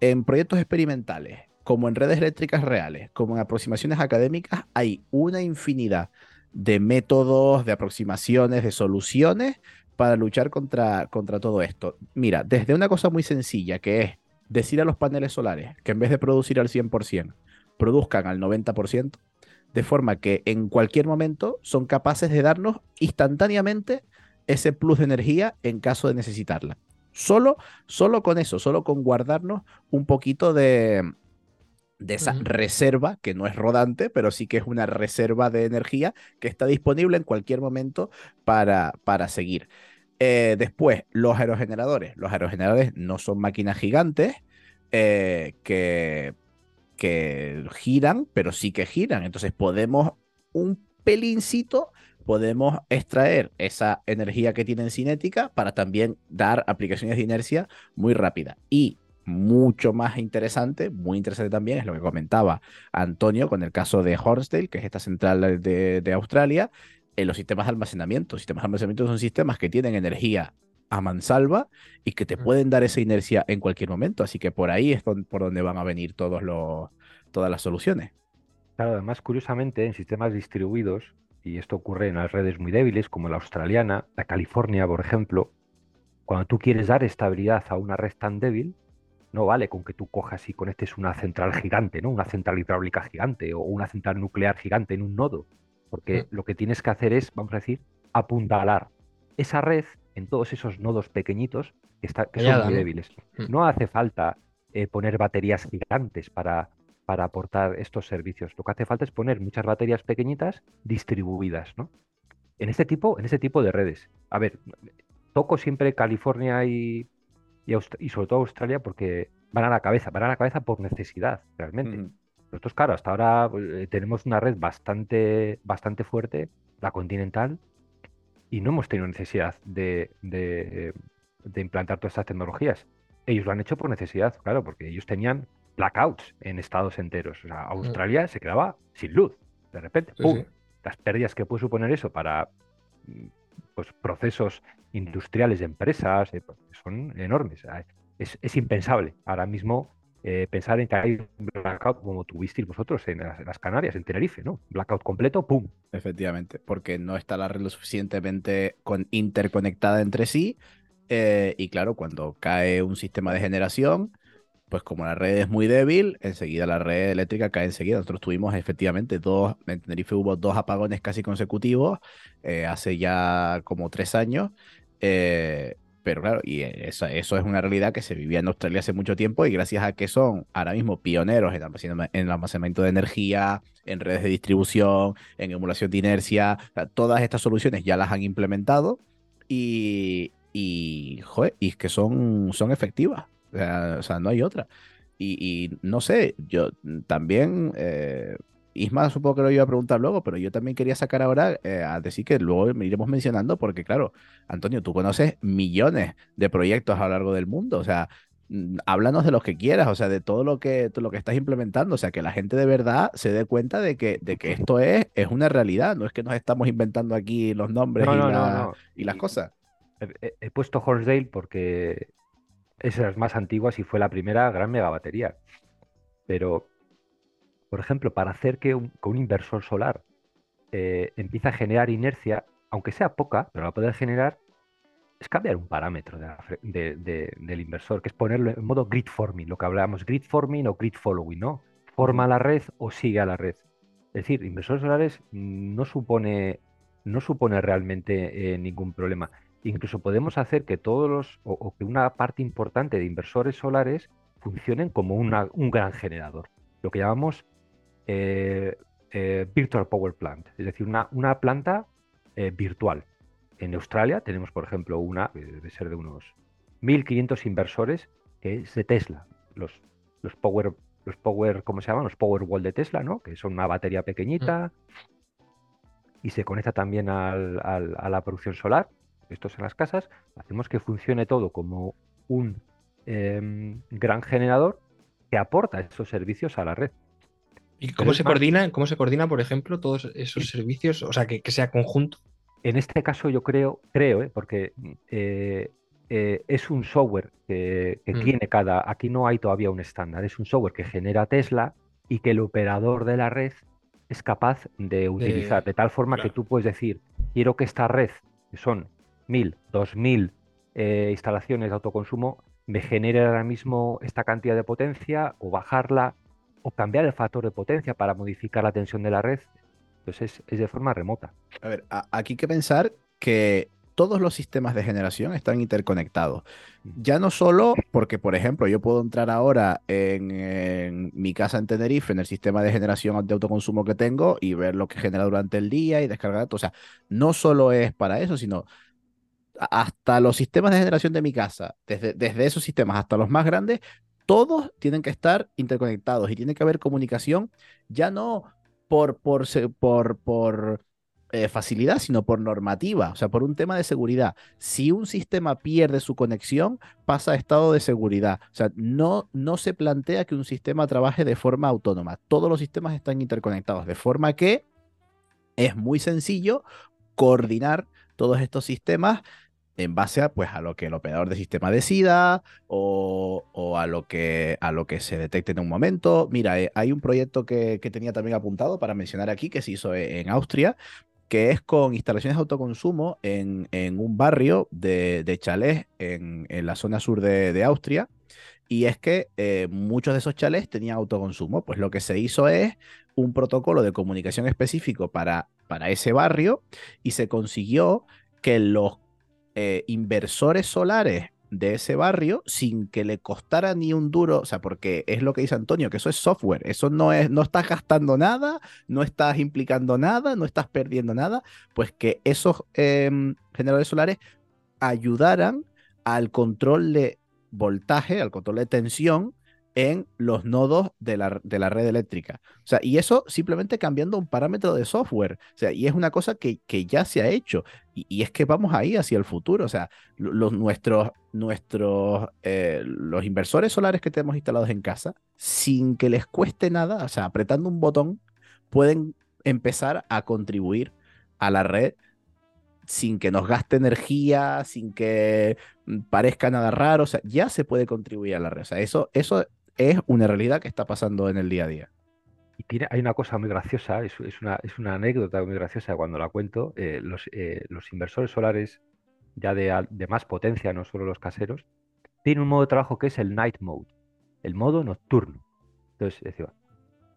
en proyectos experimentales como en redes eléctricas reales, como en aproximaciones académicas, hay una infinidad de métodos, de aproximaciones, de soluciones para luchar contra, contra todo esto. Mira, desde una cosa muy sencilla que es decir a los paneles solares que en vez de producir al 100%, produzcan al 90%, de forma que en cualquier momento son capaces de darnos instantáneamente ese plus de energía en caso de necesitarla. Solo, solo con eso, solo con guardarnos un poquito de, de esa reserva, que no es rodante, pero sí que es una reserva de energía que está disponible en cualquier momento para, para seguir. Eh, después, los aerogeneradores. Los aerogeneradores no son máquinas gigantes eh, que, que giran, pero sí que giran. Entonces podemos un pelincito podemos extraer esa energía que tienen cinética para también dar aplicaciones de inercia muy rápida. Y mucho más interesante, muy interesante también, es lo que comentaba Antonio con el caso de Hornsdale, que es esta central de, Australia, en los sistemas de almacenamiento. Sistemas de almacenamiento son sistemas que tienen energía a mansalva y que te pueden dar esa inercia en cualquier momento. Así que por ahí es por donde van a venir todos los, todas las soluciones. Claro, además, curiosamente, en sistemas distribuidos, y esto ocurre en las redes muy débiles, como la australiana, la California, por ejemplo, cuando tú quieres dar estabilidad a una red tan débil, no vale con que tú cojas y conectes una central gigante, ¿no? Una central hidráulica gigante o una central nuclear gigante en un nodo. Porque mm. lo que tienes que hacer es, vamos a decir, apuntalar esa red en todos esos nodos pequeñitos que, son muy débiles. Mm. No hace falta eh, poner baterías gigantes para, para aportar estos servicios. Lo que hace falta es poner muchas baterías pequeñitas distribuidas, ¿no? En este tipo, en este tipo de redes. A ver, toco siempre California y y, sobre todo Australia porque van a la cabeza, van a la cabeza por necesidad, realmente. Nosotros, claro, hasta ahora eh, tenemos una red bastante, bastante fuerte, la continental, y no hemos tenido necesidad de, de, implantar todas estas tecnologías. Ellos lo han hecho por necesidad, claro, porque ellos tenían blackouts en estados enteros. O sea, Mm. Australia se quedaba sin luz. De repente, ¡pum! sí. Las pérdidas que puede suponer eso para mm, pues, procesos industriales de empresas eh, pues, son enormes. Sea, Es, es impensable ahora mismo eh, pensar en que hay un blackout como tuvisteis vosotros en las, en las Canarias, en Tenerife, ¿no? Blackout completo, ¡pum! Efectivamente, porque no está la red lo suficientemente con- interconectada entre sí. eh, y claro, cuando cae un sistema de generación, pues como la red es muy débil, enseguida la red eléctrica cae enseguida. Nosotros tuvimos efectivamente dos, en Tenerife hubo dos apagones casi consecutivos eh, hace ya como tres años. eh, pero claro, y eso, eso es una realidad que se vivía en Australia hace mucho tiempo y gracias a que son ahora mismo pioneros en en el almacenamiento de energía, en redes de distribución, en emulación de inercia, o sea, todas estas soluciones ya las han implementado y, y, joder, y que son, son efectivas. O sea, o sea, no hay otra. Y, y no sé, yo también, eh, Isma supongo que lo iba a preguntar luego, pero yo también quería sacar ahora eh, a decir que luego me iremos mencionando, porque claro, Antonio, tú conoces millones de proyectos a lo largo del mundo, o sea, mm, háblanos de los que quieras, o sea, de todo lo que, todo lo que estás implementando, o sea, que la gente de verdad se dé cuenta de que, de que esto es, es una realidad, no es que nos estamos inventando aquí los nombres No, y, no, la- no, y las cosas. He, he- puesto Hornsdale porque es de las más antiguas y fue la primera gran megabatería. Pero, por ejemplo, para hacer que un, que un inversor solar eh, empiece a generar inercia, aunque sea poca, pero la puede generar, es cambiar un parámetro de la fre- de- de- del inversor, que es ponerlo en modo grid forming, lo que hablábamos, grid forming o grid following, ¿no? Forma la red o sigue a la red. Es decir, inversores solares no supone, no supone realmente eh, ningún problema. Incluso podemos hacer que todos los, o, o que una parte importante de inversores solares funcionen como una- un gran generador, lo que llamamos eh, eh, Virtual Power Plant, es decir, una, una planta eh, virtual. En Australia tenemos, por ejemplo, una, debe ser de unos 1.500 inversores, que es de Tesla, los, los Power, los Power, ¿cómo se llaman? Los Powerwall de Tesla, ¿no? Que son una batería pequeñita y se conecta también al- al- a la producción solar. Esto es en las casas. Hacemos que funcione todo como un em, gran generador que aporta esos servicios a la red. ¿Y cómo se más- coordina, cómo se coordina, por ejemplo, todos esos servicios? O sea, que, que sea conjunto. En este caso yo creo, creo, ¿eh? porque eh, eh, es un software que, que Mm. tiene cada, aquí no hay todavía un estándar, es un software que genera Tesla y que el operador de la red es capaz de utilizar, de tal forma que tú puedes decir, quiero que esta red, que son mil, dos mil eh, instalaciones de autoconsumo, me genere ahora mismo esta cantidad de potencia o bajarla o cambiar el factor de potencia para modificar la tensión de la red. Entonces es, es de forma remota. A ver, a- aquí hay que pensar que todos los sistemas de generación están interconectados. Ya no solo porque, por ejemplo, yo puedo entrar ahora en, en mi casa en Tenerife, en el sistema de generación de autoconsumo que tengo y ver lo que genera durante el día y descargar datos. O sea, no solo es para eso, sino hasta los sistemas de generación de mi casa, desde, desde esos sistemas hasta los más grandes, todos tienen que estar interconectados y tiene que haber comunicación, ya no por, por, por, por eh, facilidad, sino por normativa, o sea, por un tema de seguridad. Si un sistema pierde su conexión, pasa a estado de seguridad. O sea, no, no se plantea que un sistema trabaje de forma autónoma. Todos los sistemas están interconectados, de forma que es muy sencillo coordinar todos estos sistemas en base a, pues, a lo que el operador de sistema decida o, o a, lo que, a lo que se detecte en un momento. Mira, eh, hay un proyecto que, que tenía también apuntado para mencionar aquí que se hizo e- en Austria, que es con instalaciones de autoconsumo en, en un barrio de, de chalés en, en la zona sur de, de Austria. Y es que eh, muchos de esos chalés tenían autoconsumo. Pues lo que se hizo es un protocolo de comunicación específico para, para ese barrio y se consiguió que los eh, inversores solares de ese barrio sin que le costara ni un duro, o sea, porque es lo que dice Antonio, que eso es software, eso no es, no estás gastando nada, no estás implicando nada, no estás perdiendo nada, pues que esos em, generadores solares ayudaran al control de voltaje, al control de tensión en los nodos de la, de la red eléctrica. O sea, y eso simplemente cambiando un parámetro de software. O sea, y es una cosa que, que ya se ha hecho. Y, y, es que vamos ahí hacia el futuro. O sea, los, nuestros, nuestros, eh, los inversores solares que tenemos instalados en casa, sin que les cueste nada, o sea, apretando un botón, pueden empezar a contribuir a la red sin que nos gaste energía, sin que mm, parezca nada raro, o sea, ya se puede contribuir a la red. O sea, eso, eso es una realidad que está pasando en el día a día. Y tiene, hay una cosa muy graciosa, es, una, es una anécdota muy graciosa cuando la cuento. Eh, los, eh, los, inversores solares ya de, de, más potencia, no solo los caseros, tienen un modo de trabajo que es el night mode, el modo nocturno. Entonces, decía,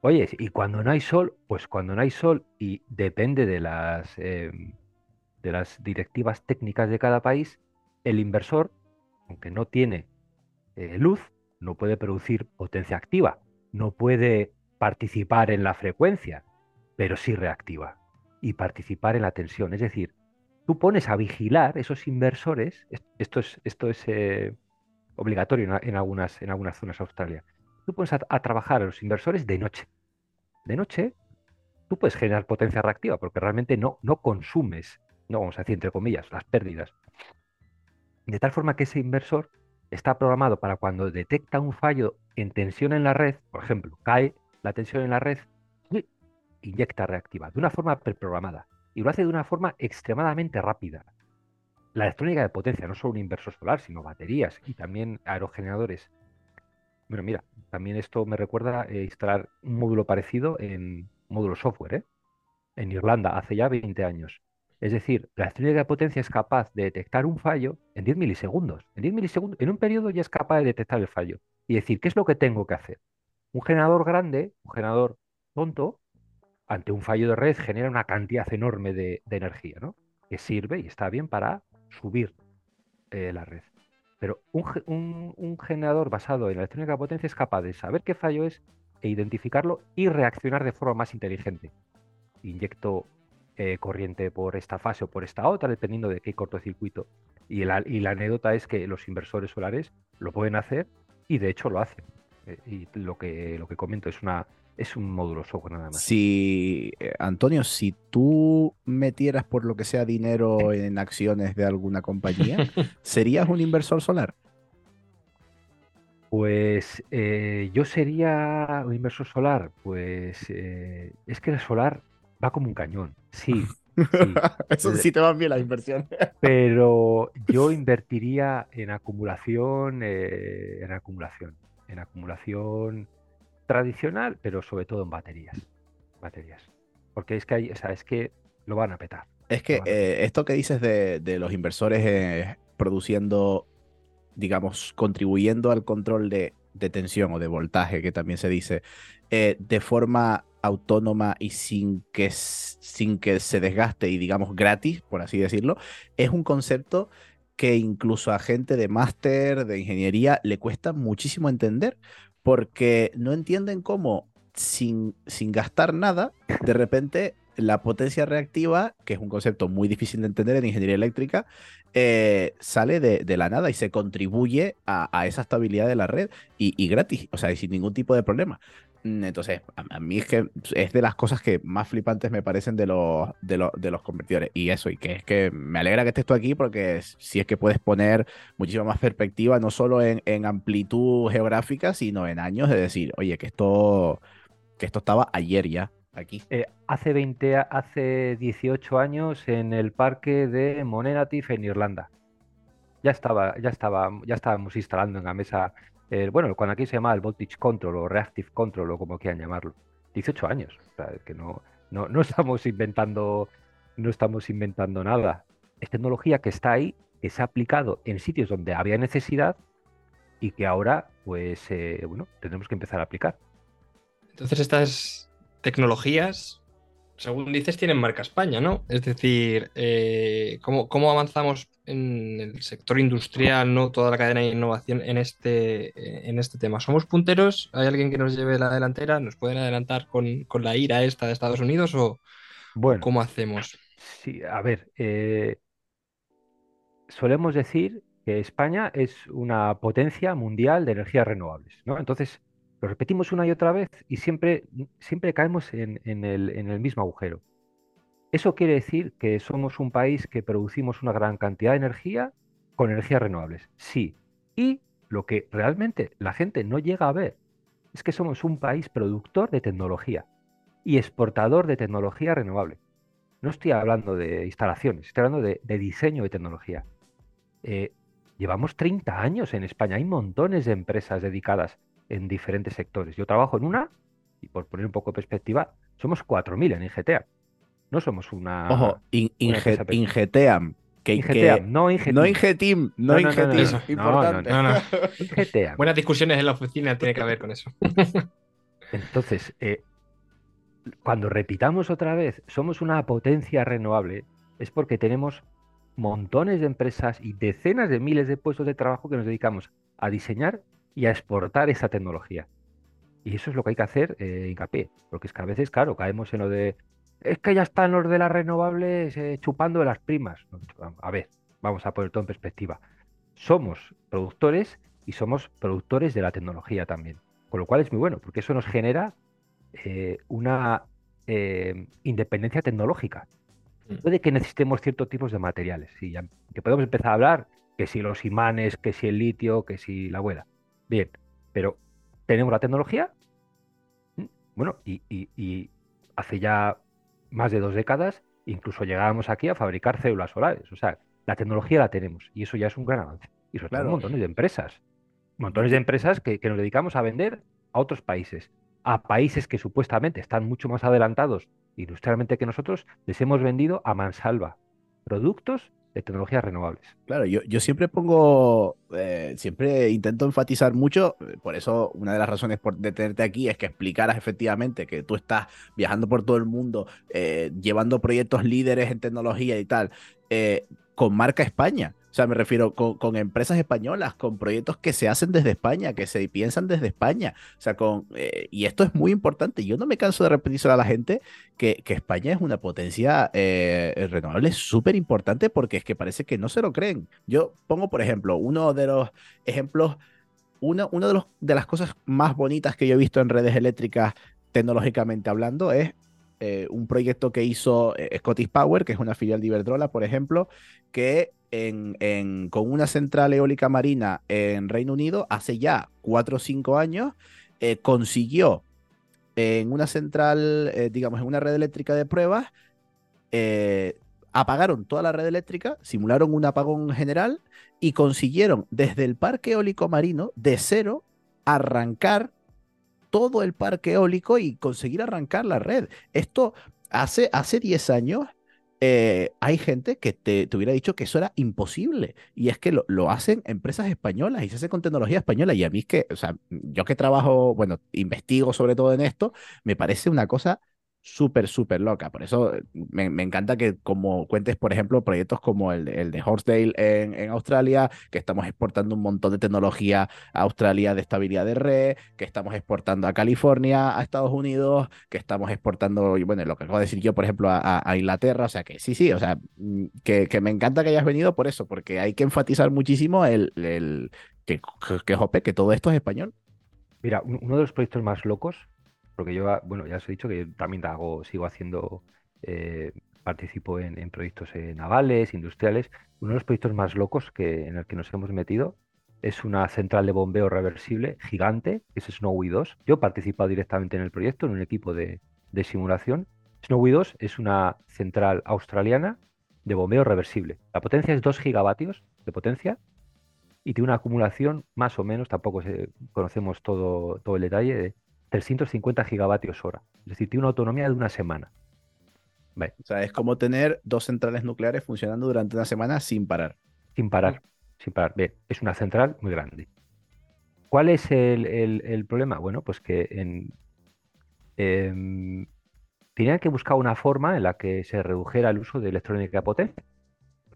oye, y cuando no hay sol, pues cuando no hay sol y depende de las, eh, de las directivas técnicas de cada país, el inversor, aunque no tiene luz, no puede producir potencia activa, no puede participar en la frecuencia, pero sí reactiva y participar en la tensión. Es decir, tú pones a vigilar esos inversores, esto es, esto es eh, obligatorio en, algunas, en algunas zonas de Australia, tú pones a, a trabajar a los inversores de noche. De noche tú puedes generar potencia reactiva porque realmente no, no consumes, no vamos a decir entre comillas, las pérdidas. De tal forma que ese inversor está programado para cuando detecta un fallo en tensión en la red, por ejemplo, cae la tensión en la red, inyecta reactiva de una forma preprogramada y lo hace de una forma extremadamente rápida. La electrónica de potencia, no solo un inversor solar, sino baterías y también aerogeneradores. Bueno, mira, también esto me recuerda a instalar un módulo parecido en módulo software, ¿eh? en Irlanda, hace ya 20 años. Es decir, la electrónica de potencia es capaz de detectar un fallo en 10 milisegundos. En 10 milisegundos, en un periodo ya es capaz de detectar el fallo y decir, ¿qué es lo que tengo que hacer? Un generador grande, un generador tonto, ante un fallo de red genera una cantidad enorme de, energía, ¿no? Que sirve y está bien para subir eh, la red. Pero un, un, generador basado en la electrónica de potencia es capaz de saber qué fallo es e identificarlo y reaccionar de forma más inteligente. Inyecto eh, corriente por esta fase o por esta otra, dependiendo de qué cortocircuito. Y la, y la anécdota es que los inversores solares lo pueden hacer y de hecho lo hacen. Eh, y lo que, lo que comento es una, es un módulo software nada más. Si, eh, Antonio, si tú metieras por lo que sea dinero en acciones de alguna compañía, [LAUGHS] ¿serías un inversor solar? Pues yo sería un inversor solar. Pues es que el solar va como un cañón. Sí. [LAUGHS] Eso sí te van bien las inversiones. [LAUGHS] Pero yo invertiría en acumulación, eh, en acumulación, en acumulación tradicional, pero sobre todo en baterías. Baterías. Porque es que hay, o sea, es que lo van a petar. Es que eh, esto que dices de, de los inversores eh, produciendo, digamos, contribuyendo al control de, de, tensión o de voltaje, que también se dice, de forma autónoma y sin que, sin que se desgaste y digamos gratis, por así decirlo, es un concepto que incluso a gente de máster, de ingeniería, le cuesta muchísimo entender, porque no entienden cómo sin, sin gastar nada, de repente la potencia reactiva, que es un concepto muy difícil de entender en ingeniería eléctrica, eh, sale de, la nada y se contribuye a, a esa estabilidad de la red y, gratis, o sea, sin ningún tipo de problema. Mm, entonces, a, mí es que es de las cosas que más flipantes me parecen de los, de, los, de los convertidores. Y eso, y que es que me alegra que estés tú aquí porque si es que puedes poner muchísima más perspectiva, no solo en, en, amplitud geográfica, sino en años de decir, oye, que esto, que esto estaba ayer ya aquí. Eh, hace 20, hace 18 años en el parque de Monenatif en Irlanda. Ya estaba, ya estaba, ya estábamos instalando en la mesa bueno, cuando aquí se llama el Voltage Control o Reactive Control o como quieran llamarlo. 18 años. O sea, que no, no, no, estamos inventando, no estamos inventando nada. Es tecnología que está ahí, que se ha aplicado en sitios donde había necesidad y que ahora, pues, eh, bueno, tendremos que empezar a aplicar. Entonces, estas tecnologías según dices, tienen marca España, ¿no? Es decir, eh, ¿cómo, ¿cómo, avanzamos en el sector industrial, ¿no? Toda la cadena de innovación en este, en este tema. ¿Somos punteros? ¿Hay alguien que nos lleve la delantera? ¿Nos pueden adelantar con, con la ira esta de Estados Unidos o bueno, cómo hacemos? Sí, a ver, eh, solemos decir que España es una potencia mundial de energías renovables, ¿no? Entonces, Lo repetimos una y otra vez y siempre, siempre caemos en, el, en el mismo agujero. Eso quiere decir que somos un país que producimos una gran cantidad de energía con energías renovables. Sí. Y lo que realmente la gente no llega a ver es que somos un país productor de tecnología y exportador de tecnología renovable. No estoy hablando de instalaciones, estoy hablando de, diseño de tecnología. Eh, llevamos 30 años en España, hay montones de empresas dedicadas en diferentes sectores. Yo trabajo en una, y por poner un poco de perspectiva, somos 4.000 en IGTEAM. No somos una... Ojo, Ingeteam. Que, no Ingetim. No Ingetim, no, no, Ingetim. Importante. Buenas discusiones en la oficina tiene que ver con eso. [LAUGHS] Entonces, eh, cuando repitamos otra vez, somos una potencia renovable, es porque tenemos montones de empresas y decenas de miles de puestos de trabajo que nos dedicamos a diseñar y a exportar esa tecnología. Y eso es lo que hay que hacer eh, hincapié, porque es que a veces, claro, caemos en lo de, es que ya están los de las renovables eh, chupando de las primas. A ver, vamos a poner todo en perspectiva. Somos productores y somos productores de la tecnología también, con lo cual es muy bueno, porque eso nos genera eh, una eh, independencia tecnológica. Mm. Puede que necesitemos ciertos tipos de materiales, sí, que podemos empezar a hablar que si los imanes, que si el litio, que si la abuela. Bien, pero tenemos la tecnología, bueno, y, hace ya más de dos décadas incluso llegábamos aquí a fabricar células solares. O sea, la tecnología la tenemos y eso ya es un gran avance. Y sobre todo montones de empresas. Montones de empresas que, nos dedicamos a vender a otros países a países que supuestamente están mucho más adelantados industrialmente que nosotros, les hemos vendido a mansalva productos de tecnologías renovables. Claro, yo, yo siempre pongo, eh, siempre intento enfatizar mucho, eh, por eso una de las razones por, de tenerte aquí es que explicaras efectivamente que tú estás viajando por todo el mundo, eh, llevando proyectos líderes en tecnología y tal, con marca España. O sea, me refiero con, empresas españolas, con proyectos que se hacen desde España, que se piensan desde España. O sea, con, eh, y esto es muy importante. Yo no me canso de repetirlo a la gente que, que España es una potencia eh, renovable súper importante porque es que parece que no se lo creen. Yo pongo, por ejemplo, uno de los ejemplos, una, una de, los, de las cosas más bonitas que yo he visto en redes eléctricas tecnológicamente hablando es eh, un proyecto que hizo Scottish Power, que es una filial de Iberdrola, por ejemplo, que con una central eólica marina en Reino Unido hace ya cuatro o cinco años, eh, consiguió en una central, eh, digamos, en una red eléctrica de pruebas, eh, apagaron toda la red eléctrica, simularon un apagón general y consiguieron desde el parque eólico marino de cero arrancar todo el parque eólico y conseguir arrancar la red. Esto hace, hace 10 años eh, hay gente que te, hubiera dicho que eso era imposible. Y es que lo, lo, hacen empresas españolas y se hace con tecnología española. Y a mí que, o sea, yo que trabajo, bueno, investigo sobre todo en esto, me parece una cosa súper, súper loca. Por eso eh, me, encanta que como cuentes, por ejemplo, proyectos como el, el de Horsedale en, en, Australia, que estamos exportando un montón de tecnología a Australia de estabilidad de red, que estamos exportando a California, a Estados Unidos, que estamos exportando, bueno, lo que acabo de decir yo, por ejemplo, a, a Inglaterra. O sea, que sí, sí, o sea, mm, que, que, me encanta que hayas venido por eso, porque hay que enfatizar muchísimo el, el que, que, que, que todo esto es español. Mira, uno de los proyectos más locos porque yo, bueno, ya os he dicho que también hago, sigo haciendo, eh, participo en, proyectos eh, navales, industriales. Uno de los proyectos más locos que, en el que nos hemos metido es una central de bombeo reversible gigante, que es Snowy 2. Yo he participado directamente en el proyecto, en un equipo de, simulación. Snowy 2 es una central australiana de bombeo reversible. La potencia es 2 gigavatios de potencia y tiene una acumulación más o menos, tampoco conocemos todo, todo el detalle, de 350 gigavatios hora. Es decir, tiene una autonomía de una semana. O sea, es como tener dos centrales nucleares funcionando durante una semana sin parar. Sin parar, sin parar. es una central muy grande. ¿Cuál es el, problema? Bueno, pues que en, em, tenían que buscar una forma en la que se redujera el uso de electrónica potente.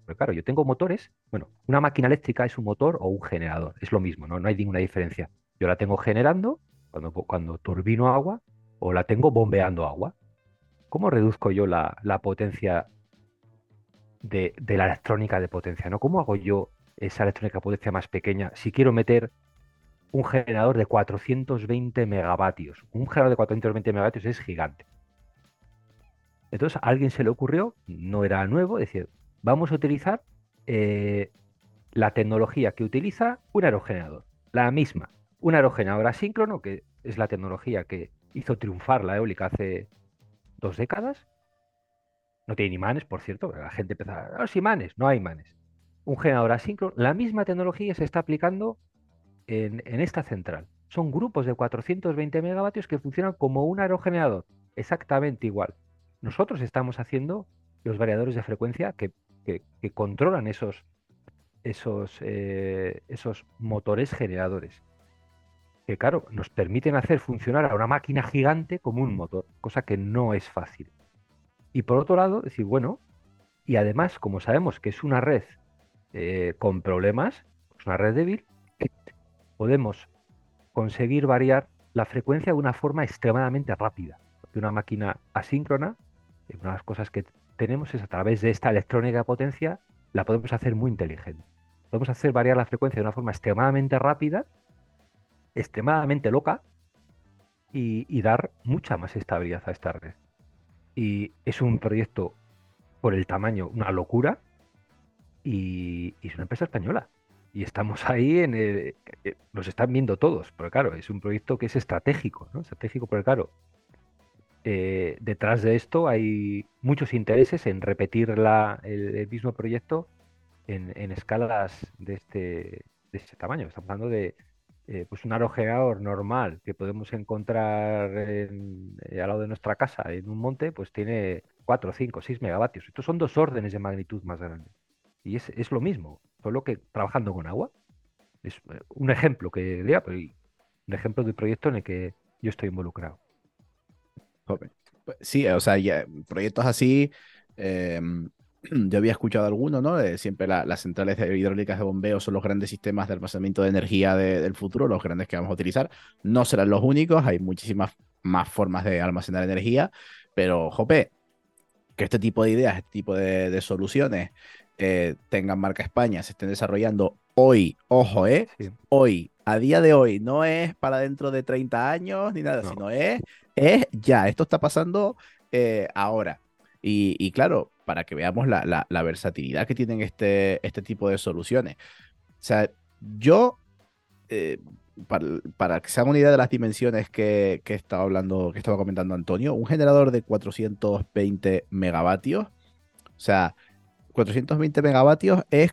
Pero claro, yo tengo motores. Bueno, una máquina eléctrica es un motor o un generador. Es lo mismo, ¿no? No hay ninguna diferencia. Yo la tengo generando cuando, turbino agua o la tengo bombeando agua. ¿Cómo reduzco yo la, potencia de, la electrónica de potencia? ¿no? ¿Cómo hago yo esa electrónica de potencia más pequeña si quiero meter un generador de 420 megavatios. Un generador de 420 megavatios es gigante. Entonces a alguien se le ocurrió, no era nuevo, decir, vamos a utilizar eh, la tecnología que utiliza un aerogenerador, la misma. Un aerogenerador asíncrono, que es la tecnología que hizo triunfar la eólica hace dos décadas. No tiene imanes, por cierto, la gente empieza, a los imanes, no hay imanes. Un generador asíncrono, la misma tecnología se está aplicando en, en esta central. Son grupos de 420 megavatios que funcionan como un aerogenerador, exactamente igual nosotros estamos haciendo los variadores de frecuencia que, controlan esos, esos, eh, esos motores generadores. Que claro, nos permiten hacer funcionar a una máquina gigante como un motor, cosa que no es fácil. Y por otro lado, decir, bueno, y además, como sabemos que es una red eh, con problemas, es una red débil, podemos conseguir variar la frecuencia de una forma extremadamente rápida. Porque una máquina asíncrona una de las cosas que tenemos es a través de esta electrónica de potencia, la podemos hacer muy inteligente. Podemos hacer variar la frecuencia de una forma extremadamente rápida, extremadamente loca, y, dar mucha más estabilidad a esta red. Y es un proyecto por el tamaño, una locura, y, es una empresa española. Y estamos [LAUGHS] ahí en el, eh, nos están viendo todos, pero claro, es un proyecto que es estratégico, ¿no? Estratégico porque claro, eh, detrás de esto hay muchos intereses en repetir el, mismo proyecto en, escalas de este, de este tamaño. Estamos hablando de eh, pues un aerogenerador normal que podemos encontrar eh, al lado de nuestra casa en un monte, pues tiene 4, 5, 6 megavatios. Estos son dos órdenes de magnitud más grandes. Y es, lo mismo, solo que trabajando con agua. Es un ejemplo que un ejemplo de proyecto en el que yo estoy involucrado. Pues, sí, o sea, ya, proyectos así, em, [CLEARS THROAT] yo había escuchado algunos, ¿no? siempre las centrales hidráulicas de bombeo son los grandes sistemas de almacenamiento de energía del futuro, los grandes que vamos a utilizar. No serán los únicos, hay muchísimas más formas de almacenar energía, pero, jope, que este tipo de ideas, este tipo de, soluciones eh, tengan marca España, se estén desarrollando hoy, ojo, ¿eh? Hoy, a día de hoy, no es para dentro de 30 años ni nada, sino es es ya, esto está pasando eh, ahora. Y, claro, para que veamos la, versatilidad que tienen este, este tipo de soluciones. O sea, yo, eh, para, que se hagan una idea de las dimensiones que, que, estaba hablando, que estaba comentando Antonio, un generador de 420 megavatios, o sea, 420 megavatios es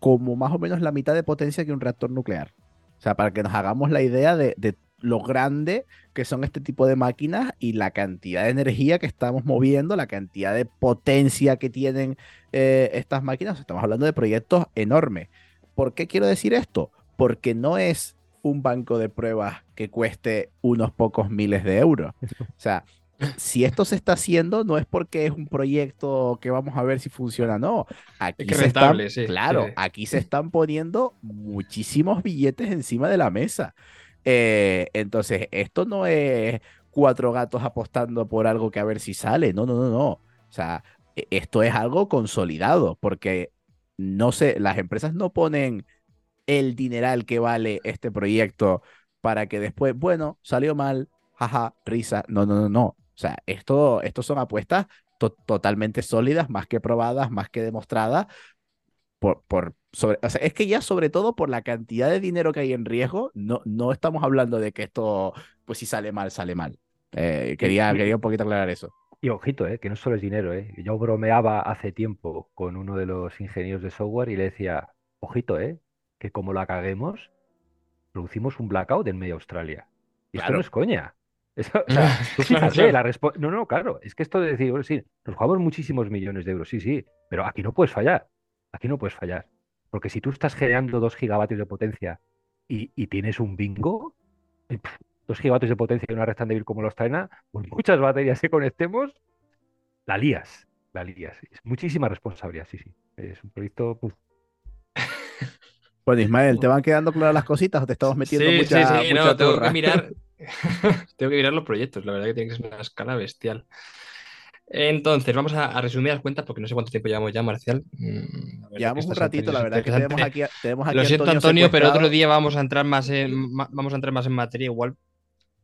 como más o menos la mitad de potencia que un reactor nuclear. O sea, para que nos hagamos la idea de, de lo grande que son este tipo de máquinas y la cantidad de energía que estamos moviendo, la cantidad de potencia que tienen eh, estas máquinas. Estamos hablando de proyectos enormes. ¿Por qué quiero decir esto? Porque no es un banco de pruebas que cueste unos pocos miles de euros. O sea, si esto se está haciendo, no es porque es un proyecto que vamos a ver si funciona, no. Aquí se están, claro, aquí se están poniendo muchísimos billetes encima de la mesa. Eh, entonces, esto no es cuatro gatos apostando por algo que a ver si sale. No, no, no, no. O sea, e, esto es algo consolidado, porque no sé, las empresas no ponen el dineral que vale este proyecto para que después, bueno, salió mal, jaja, risa. No, no, no, no. O sea, esto, esto son apuestas totalmente sólidas, más que probadas, más que demostradas, por, por sobre, o sea, es que ya sobre todo por la cantidad de dinero que hay en riesgo, no, no estamos hablando de que esto, pues si sale mal, sale mal. Eh, quería, quería un poquito aclarar eso. Y ojito, eh, que no solo es dinero. Eh. Yo bromeaba hace tiempo con uno de los ingenieros de software y le decía, ojito, eh, que como la caguemos, producimos un blackout en media Australia. Y esto no es coña. [LAUGHS] [LAUGHS] la no, no, claro, es que esto de decir, bueno, sí, nos jugamos muchísimos millones de euros, sí, sí, pero aquí no puedes fallar. Aquí no puedes fallar. Porque si tú estás generando 2 gigavatios de potencia y, tienes un bingo, 2 eh, gigavatios de potencia y una red tan débil como los traena, pues muchas baterías que conectemos, la lías. La lías. Es muchísima responsabilidad, sí, sí. Es un proyecto. Pues [LAUGHS] Ismael, ¿te van quedando claras las cositas o te estamos metiendo sí, mucha, sí, sí, no, tengo que mirar. [LAUGHS] [LAUGHS] tengo que mirar los proyectos, la verdad que tiene que ser una escala bestial. Entonces, vamos a, resumir las cuentas porque no sé cuánto tiempo llevamos ya, Marcial. Mm, llevamos un ratito, la verdad que tenemos aquí, tenemos aquí Lo siento, Antonio, pero otro día vamos a entrar más en ma- vamos a entrar más en materia. Igual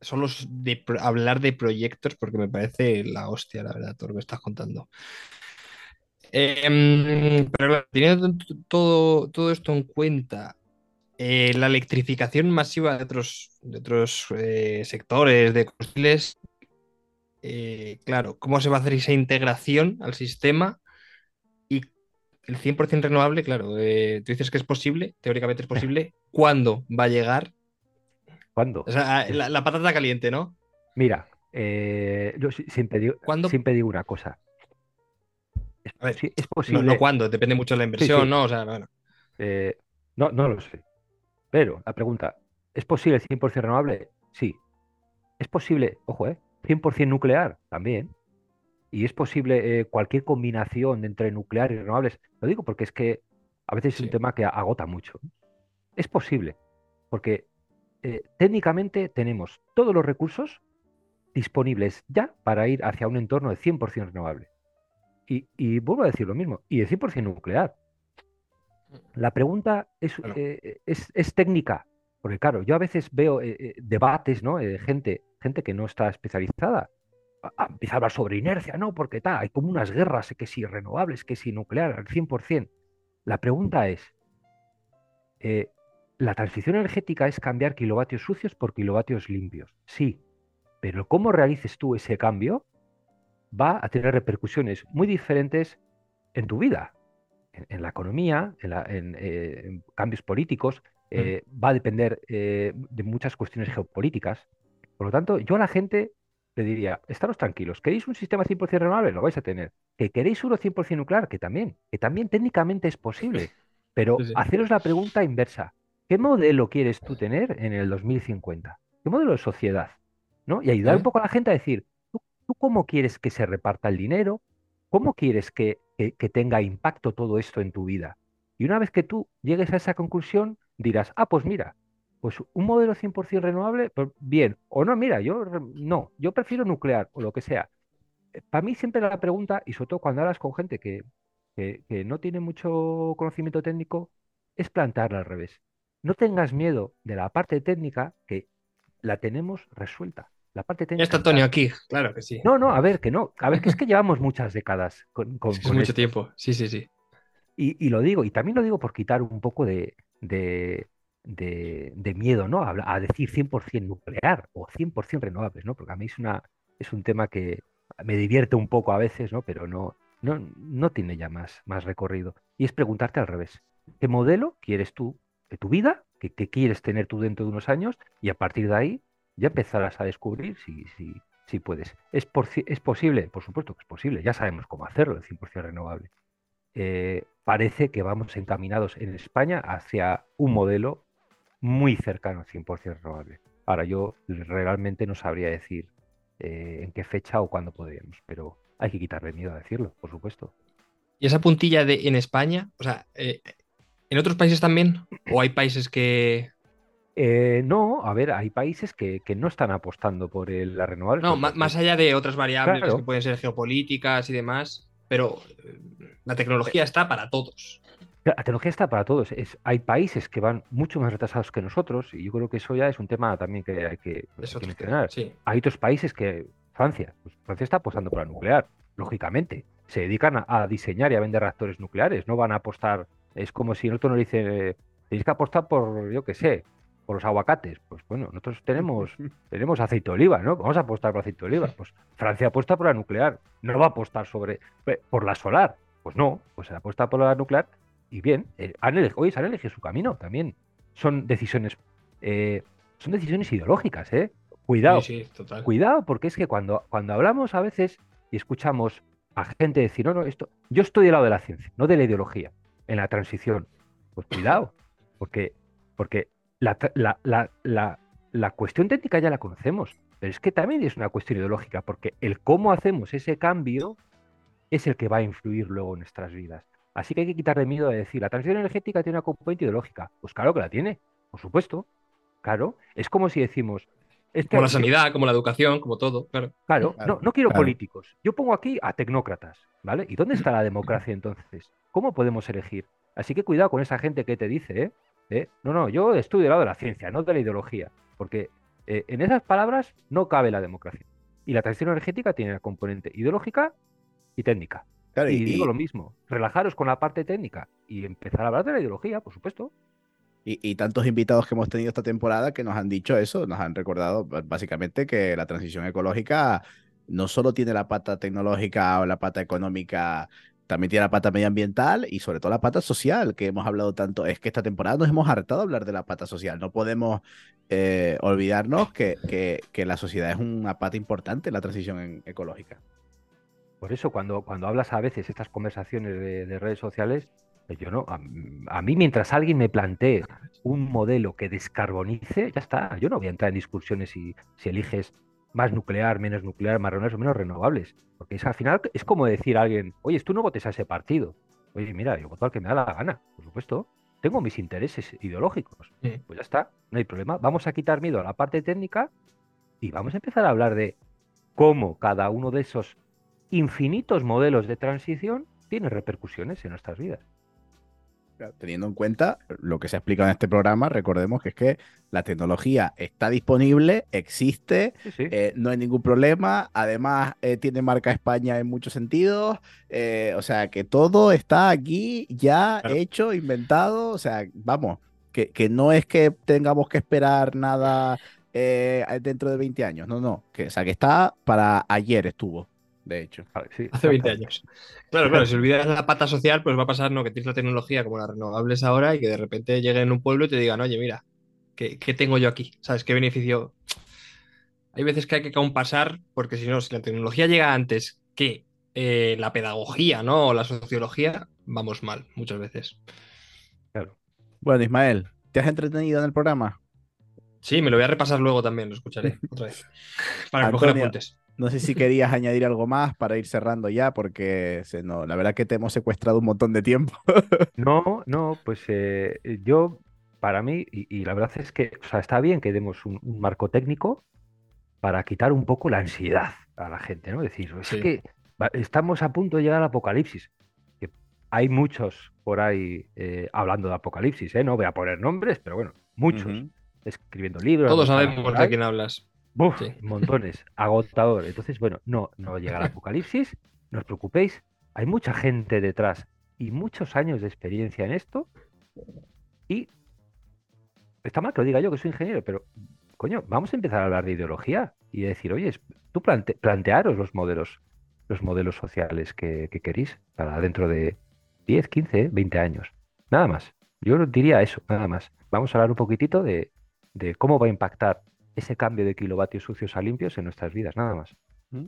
solo de hablar de proyectos, porque me parece la hostia, la verdad, todo lo que estás contando. Em, pero claro, teniendo todo, todo esto en cuenta, eh, la electrificación masiva de otros, de otros eh, sectores, de combustibles, eh, claro, ¿cómo se va a hacer esa integración al sistema? Y el 100% renovable, claro, eh, tú dices que es posible, teóricamente es posible. [LAUGHS] ¿Cuándo va a llegar? ¿Cuándo? O sea, la, la patata caliente, ¿no? Mira, eh, yo si- siempre digo, ¿Cuándo? siempre digo una cosa. Es, A ver, posi- es No, posible. no cuándo, depende mucho de la inversión, sí. ¿no? O sea, bueno. no, no lo sé. Pero la pregunta, ¿es posible el 100% renovable? Sí. ¿Es posible, ojo, eh, 100% nuclear? También. Y es posible eh, cualquier combinación entre nuclear y renovables. Lo digo porque es que a veces es un tema que agota mucho. Es posible, porque eh, técnicamente tenemos todos los recursos disponibles ya para ir hacia un entorno de 100% renovable. Y, y vuelvo a decir lo mismo, y de 100% nuclear. La pregunta es, eh, es, es técnica, porque claro, yo a veces veo eh, debates, ¿no? Eh, gente, gente que no está especializada. empieza a hablar sobre inercia, ¿no? Porque tal, hay como unas guerras, que si renovables, que si nuclear, al 100%. La pregunta es, eh, ¿la transición energética es cambiar kilovatios sucios por kilovatios limpios? Sí, pero cómo realices tú ese cambio va a tener repercusiones muy diferentes en tu vida, en, en la economía, en, la- en, eh, en cambios políticos, eh, va a depender eh, de muchas cuestiones geopolíticas. Por lo tanto, yo a la gente le diría, estaros tranquilos, ¿queréis un sistema 100% renovable? Lo vais a tener. ¿Que queréis uno 100% nuclear? Que también, que también técnicamente es posible. [LAUGHS] Pero Sí, sí. haceros la pregunta inversa. ¿Qué modelo quieres tú tener en el 2050? ¿Qué modelo de sociedad? ¿No? Y ayudar un poco a la gente a decir, ¿tú, tú cómo quieres que se reparta el dinero? ¿Cómo quieres que, que- que tenga impacto todo esto en tu vida? Y una vez que tú llegues a esa conclusión, dirás, ah, pues mira, pues un modelo 100% renovable, pues bien, o no, mira, yo no, yo prefiero nuclear o lo que sea. Para mí siempre la pregunta, y sobre todo cuando hablas con gente que, que, que no tiene mucho conocimiento técnico, es plantearla al revés. No tengas miedo de la parte técnica que la tenemos resuelta. La parte Ya técnica está Antonio aquí, claro que sí. No, no, a ver, que no. A ver, que es que llevamos muchas décadas con, con- es mucho esto. tiempo. Sí, sí, sí. Y, y lo digo, y también lo digo por quitar un poco de, de, de- miedo, ¿no? A, a decir 100% nuclear o 100% renovables, ¿no? Porque a mí es una, es un tema que me divierte un poco a veces, ¿no? Pero no, no, no tiene ya más, más recorrido. Y es preguntarte al revés. ¿Qué modelo quieres tú de tu vida? ¿Qué, quieres tener tú dentro de unos años? Y a partir de ahí ya empezarás a descubrir si, si, si puedes. ¿Es, por ¿Es posible? Por supuesto que es posible. Ya sabemos cómo hacerlo, el 100% renovable. Eh, parece que vamos encaminados en España hacia un modelo muy cercano al 100% renovable. Ahora, yo realmente no sabría decir eh, en qué fecha o cuándo podríamos, pero hay que quitarle miedo a decirlo, por supuesto. ¿Y esa puntilla de en España? O sea, eh, ¿en otros países también? ¿O hay países que. Eh, no, a ver, hay países que, que no están apostando por el, las renovables. No, porque- más allá de otras variables Claro. que pueden ser geopolíticas y demás, pero la tecnología está para todos. La tecnología está para todos. Es, hay países que van mucho más retrasados que nosotros y yo creo que eso ya es un tema también que hay que, hay Es que otro mencionar. Sí. Hay otros países que, Francia, pues Francia está apostando por la nuclear, lógicamente. Se dedican a, a diseñar y a vender reactores nucleares, no van a apostar. Es como si nosotros nos dicen, eh, tenéis que apostar por, yo qué sé, por los aguacates. Pues bueno, nosotros tenemos, [LAUGHS] tenemos aceite de oliva, ¿no? Vamos a apostar por aceite de oliva. Pues Francia apuesta por la nuclear, no va a apostar sobre pe- por la solar. Pues no, pues se apuesta por la nuclear y bien, eh, han elegido, oye, se han elegido su camino también. Son decisiones, eh, son decisiones ideológicas, ¿eh? Cuidado. Sí, sí, total. Cuidado, porque es que cuando, cuando hablamos a veces y escuchamos a gente decir, no, no, esto, yo estoy del lado de la ciencia, no de la ideología, en la transición. Pues cuidado, porque, porque la, la, la, la cuestión técnica ya la conocemos, pero es que también es una cuestión ideológica, porque el cómo hacemos ese cambio es el que va a influir luego en nuestras vidas. Así que hay que quitarle miedo a decir, la transición energética tiene una componente ideológica. Pues claro que la tiene, por supuesto. Claro, es como si decimos, es que Como la sanidad, como la educación, como todo, claro. Claro, Claro, no, no quiero claro. políticos. Yo pongo aquí a tecnócratas, ¿vale? ¿Y dónde está la democracia entonces? ¿Cómo podemos elegir? Así que cuidado con esa gente que te dice, ¿eh? ¿Eh? No, no, yo estudio del lado de la ciencia, no de la ideología, porque eh, en esas palabras no cabe la democracia. Y la transición energética tiene la componente ideológica y técnica. Claro, y, y- digo lo mismo, relajaros con la parte técnica y empezar a hablar de la ideología, por supuesto. Y, y tantos invitados que hemos tenido esta temporada que nos han dicho eso, nos han recordado básicamente que la transición ecológica no solo tiene la pata tecnológica o la pata económica, también tiene la pata medioambiental y sobre todo la pata social, que hemos hablado tanto. Es que esta temporada nos hemos hartado de hablar de la pata social. No podemos eh, olvidarnos que, que, que la sociedad es una pata importante en la transición en- ecológica. Por eso cuando, cuando hablas a veces estas conversaciones de, de redes sociales, pues yo no, a, a mí mientras alguien me plantee un modelo que descarbonice, ya está. Yo no voy a entrar en discusiones si, si eliges más nuclear, menos nuclear, más renovables o menos renovables. Porque es, al final es como decir a alguien, oye, tú no votes a ese partido. Oye, mira, yo voto al que me da la gana, por supuesto. Tengo mis intereses ideológicos. Sí. Pues ya está, no hay problema. Vamos a quitar miedo a la parte técnica y vamos a empezar a hablar de cómo cada uno de esos infinitos modelos de transición tiene repercusiones en nuestras vidas. Teniendo en cuenta lo que se ha explicado en este programa, recordemos que es que la tecnología está disponible, existe, Sí, sí. eh, no hay ningún problema, además eh, tiene marca España en muchos sentidos, eh, o sea que todo está aquí ya Claro. hecho, inventado, o sea, vamos, que, que no es que tengamos que esperar nada eh, dentro de 20 años, no, no, que, o sea que está para ayer estuvo, de hecho. Sí, Hace 20 exacto. años. Claro, claro, si olvidas la pata social, pues va a pasar ¿no? que tienes la tecnología como las renovables ahora y que de repente lleguen en un pueblo y te digan, oye, mira, ¿qué, qué tengo yo aquí? ¿Sabes? ¿Qué beneficio? Hay veces que hay que compasar, porque si no, si la tecnología llega antes que eh, la pedagogía, ¿no? O la sociología, vamos mal, muchas veces. Bueno, Ismael, ¿te has entretenido en el programa? Sí, me lo voy a repasar luego también, lo escucharé [LAUGHS] otra vez. Para coger Antonio, apuntes. No sé si querías añadir algo más para ir cerrando ya, porque se, no, la verdad que te hemos secuestrado un montón de tiempo. [LAUGHS] No, no, pues eh, yo, para mí, y, y la verdad es que, o sea, está bien que demos un, un marco técnico para quitar un poco la ansiedad a la gente, ¿no? Decir, es Sí. que estamos a punto de llegar al apocalipsis. Que hay muchos por ahí eh, hablando de apocalipsis, ¿eh? No voy a poner nombres, pero bueno, muchos escribiendo libros. Todos sabemos por de quién hablas. Buf, Sí. montones, agotador. Entonces, bueno, no, no llega el apocalipsis, no os preocupéis, hay mucha gente detrás y muchos años de experiencia en esto. Y está mal que lo diga yo, que soy ingeniero, pero coño, vamos a empezar a hablar de ideología y decir, oye, tú plante- plantearos los modelos, los modelos sociales que, que queréis para dentro de 10, 15, 20 años. Nada más. Yo diría eso, nada más. Vamos a hablar un poquitito de, de cómo va a impactar ese cambio de kilovatios sucios a limpios en nuestras vidas, nada más.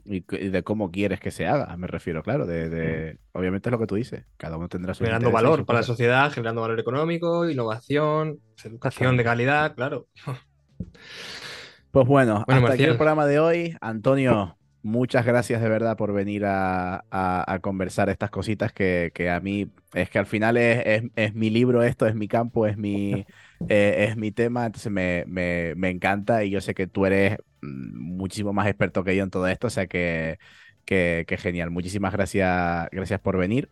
Y, c- y de cómo quieres que se haga, me refiero, claro. De, de- Obviamente es lo que tú dices. Cada uno tendrá su generando valor para la sociedad, generando valor económico, innovación, educación de calidad, claro. Pues bueno, Bueno, hasta aquí el programa de hoy. Antonio, muchas gracias de verdad por venir a, a- a conversar estas cositas que, que a mí es que al final es, es- es mi libro esto, es mi campo, es mi, [LAUGHS] eh, es mi tema, entonces me, me- me encanta y yo sé que tú eres mm, muchísimo más experto que yo en todo esto, o sea que, que, que genial. Muchísimas gracias, gracias por venir.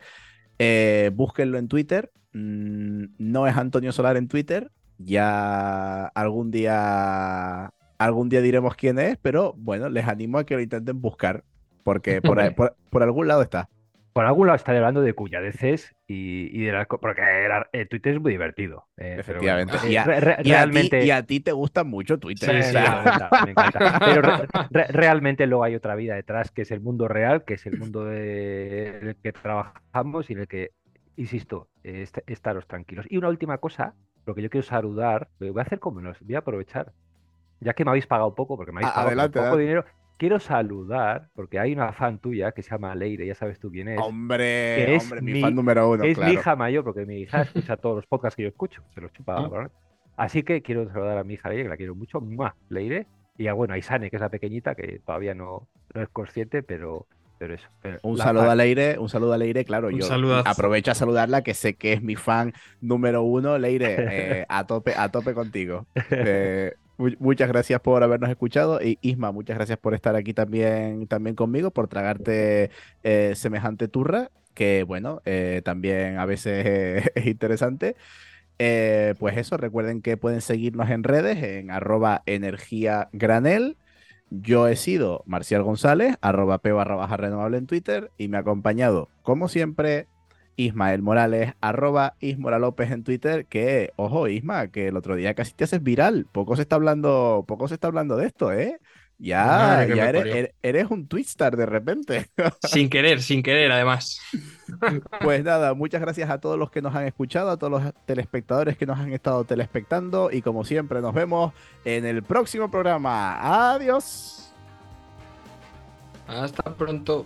Eh, búsquenlo en Twitter. Mm, no es Antonio Solar en Twitter. Ya algún día, algún día diremos quién es, pero bueno, les animo a que lo intenten buscar, porque por, ahí- por, por algún lado está. Por algún lado estaré hablando de cuyadeces y, y de la, co- porque eh, Twitter es muy divertido. eh, bueno, Efectivamente. eh, Y a- re- re- Y a, ti, realmente, y a ti te gusta mucho Twitter. Sí, Sí, me encanta, me [LAUGHS] encanta. Pero re- re- realmente luego hay otra vida detrás, que es el mundo real, que es el mundo de- en el que trabajamos y en el que, insisto, eh, est- estaros tranquilos. Y una última cosa, lo que yo quiero saludar, lo voy a hacer como menos, voy a aprovechar, ya que me habéis pagado poco, porque me habéis pagado adelante, poco adelante. dinero, quiero saludar, porque hay una fan tuya que se llama Leire, ya sabes tú quién es. hombre, que es hombre, mi, mi- fan número uno, es claro. mi hija mayor, porque mi hija escucha todos los podcasts que yo escucho, se los chupa. Ah. ¿verdad? Así que quiero saludar a mi hija Leire, que la quiero mucho, ¡mua! Leire, y a, bueno, a Isane, que es la pequeñita, que todavía no, no es consciente, pero, pero eso. pero Un saludo fan- a Leire, un saludo a Leire, claro, Un yo saludazo. aprovecho a saludarla, que sé que es mi fan número uno, Leire, eh, a tope, a tope contigo. [LAUGHS] Eh, muchas gracias por habernos escuchado y Isma, muchas gracias por estar aquí también, también conmigo, por tragarte eh, semejante turra, que bueno, eh, también a veces [LAUGHS] es interesante. Eh, pues eso, recuerden que pueden seguirnos en redes en arroba energía granel. Yo he sido Marcial González, arroba p baja renovable en Twitter y me ha acompañado, como siempre, Ismael Morales, arroba Ismora López en Twitter, que, ojo, Isma, que el otro día casi te haces viral. Poco se está hablando, poco se está hablando de esto, ¿eh? Ya, ya eres, eres- eres un Twitstar de repente. [LAUGHS] Sin querer, sin querer, además. Pues nada, muchas gracias a todos los que nos han escuchado, a todos los telespectadores que nos han estado telespectando y como siempre nos vemos en el próximo programa. Adiós. Hasta pronto.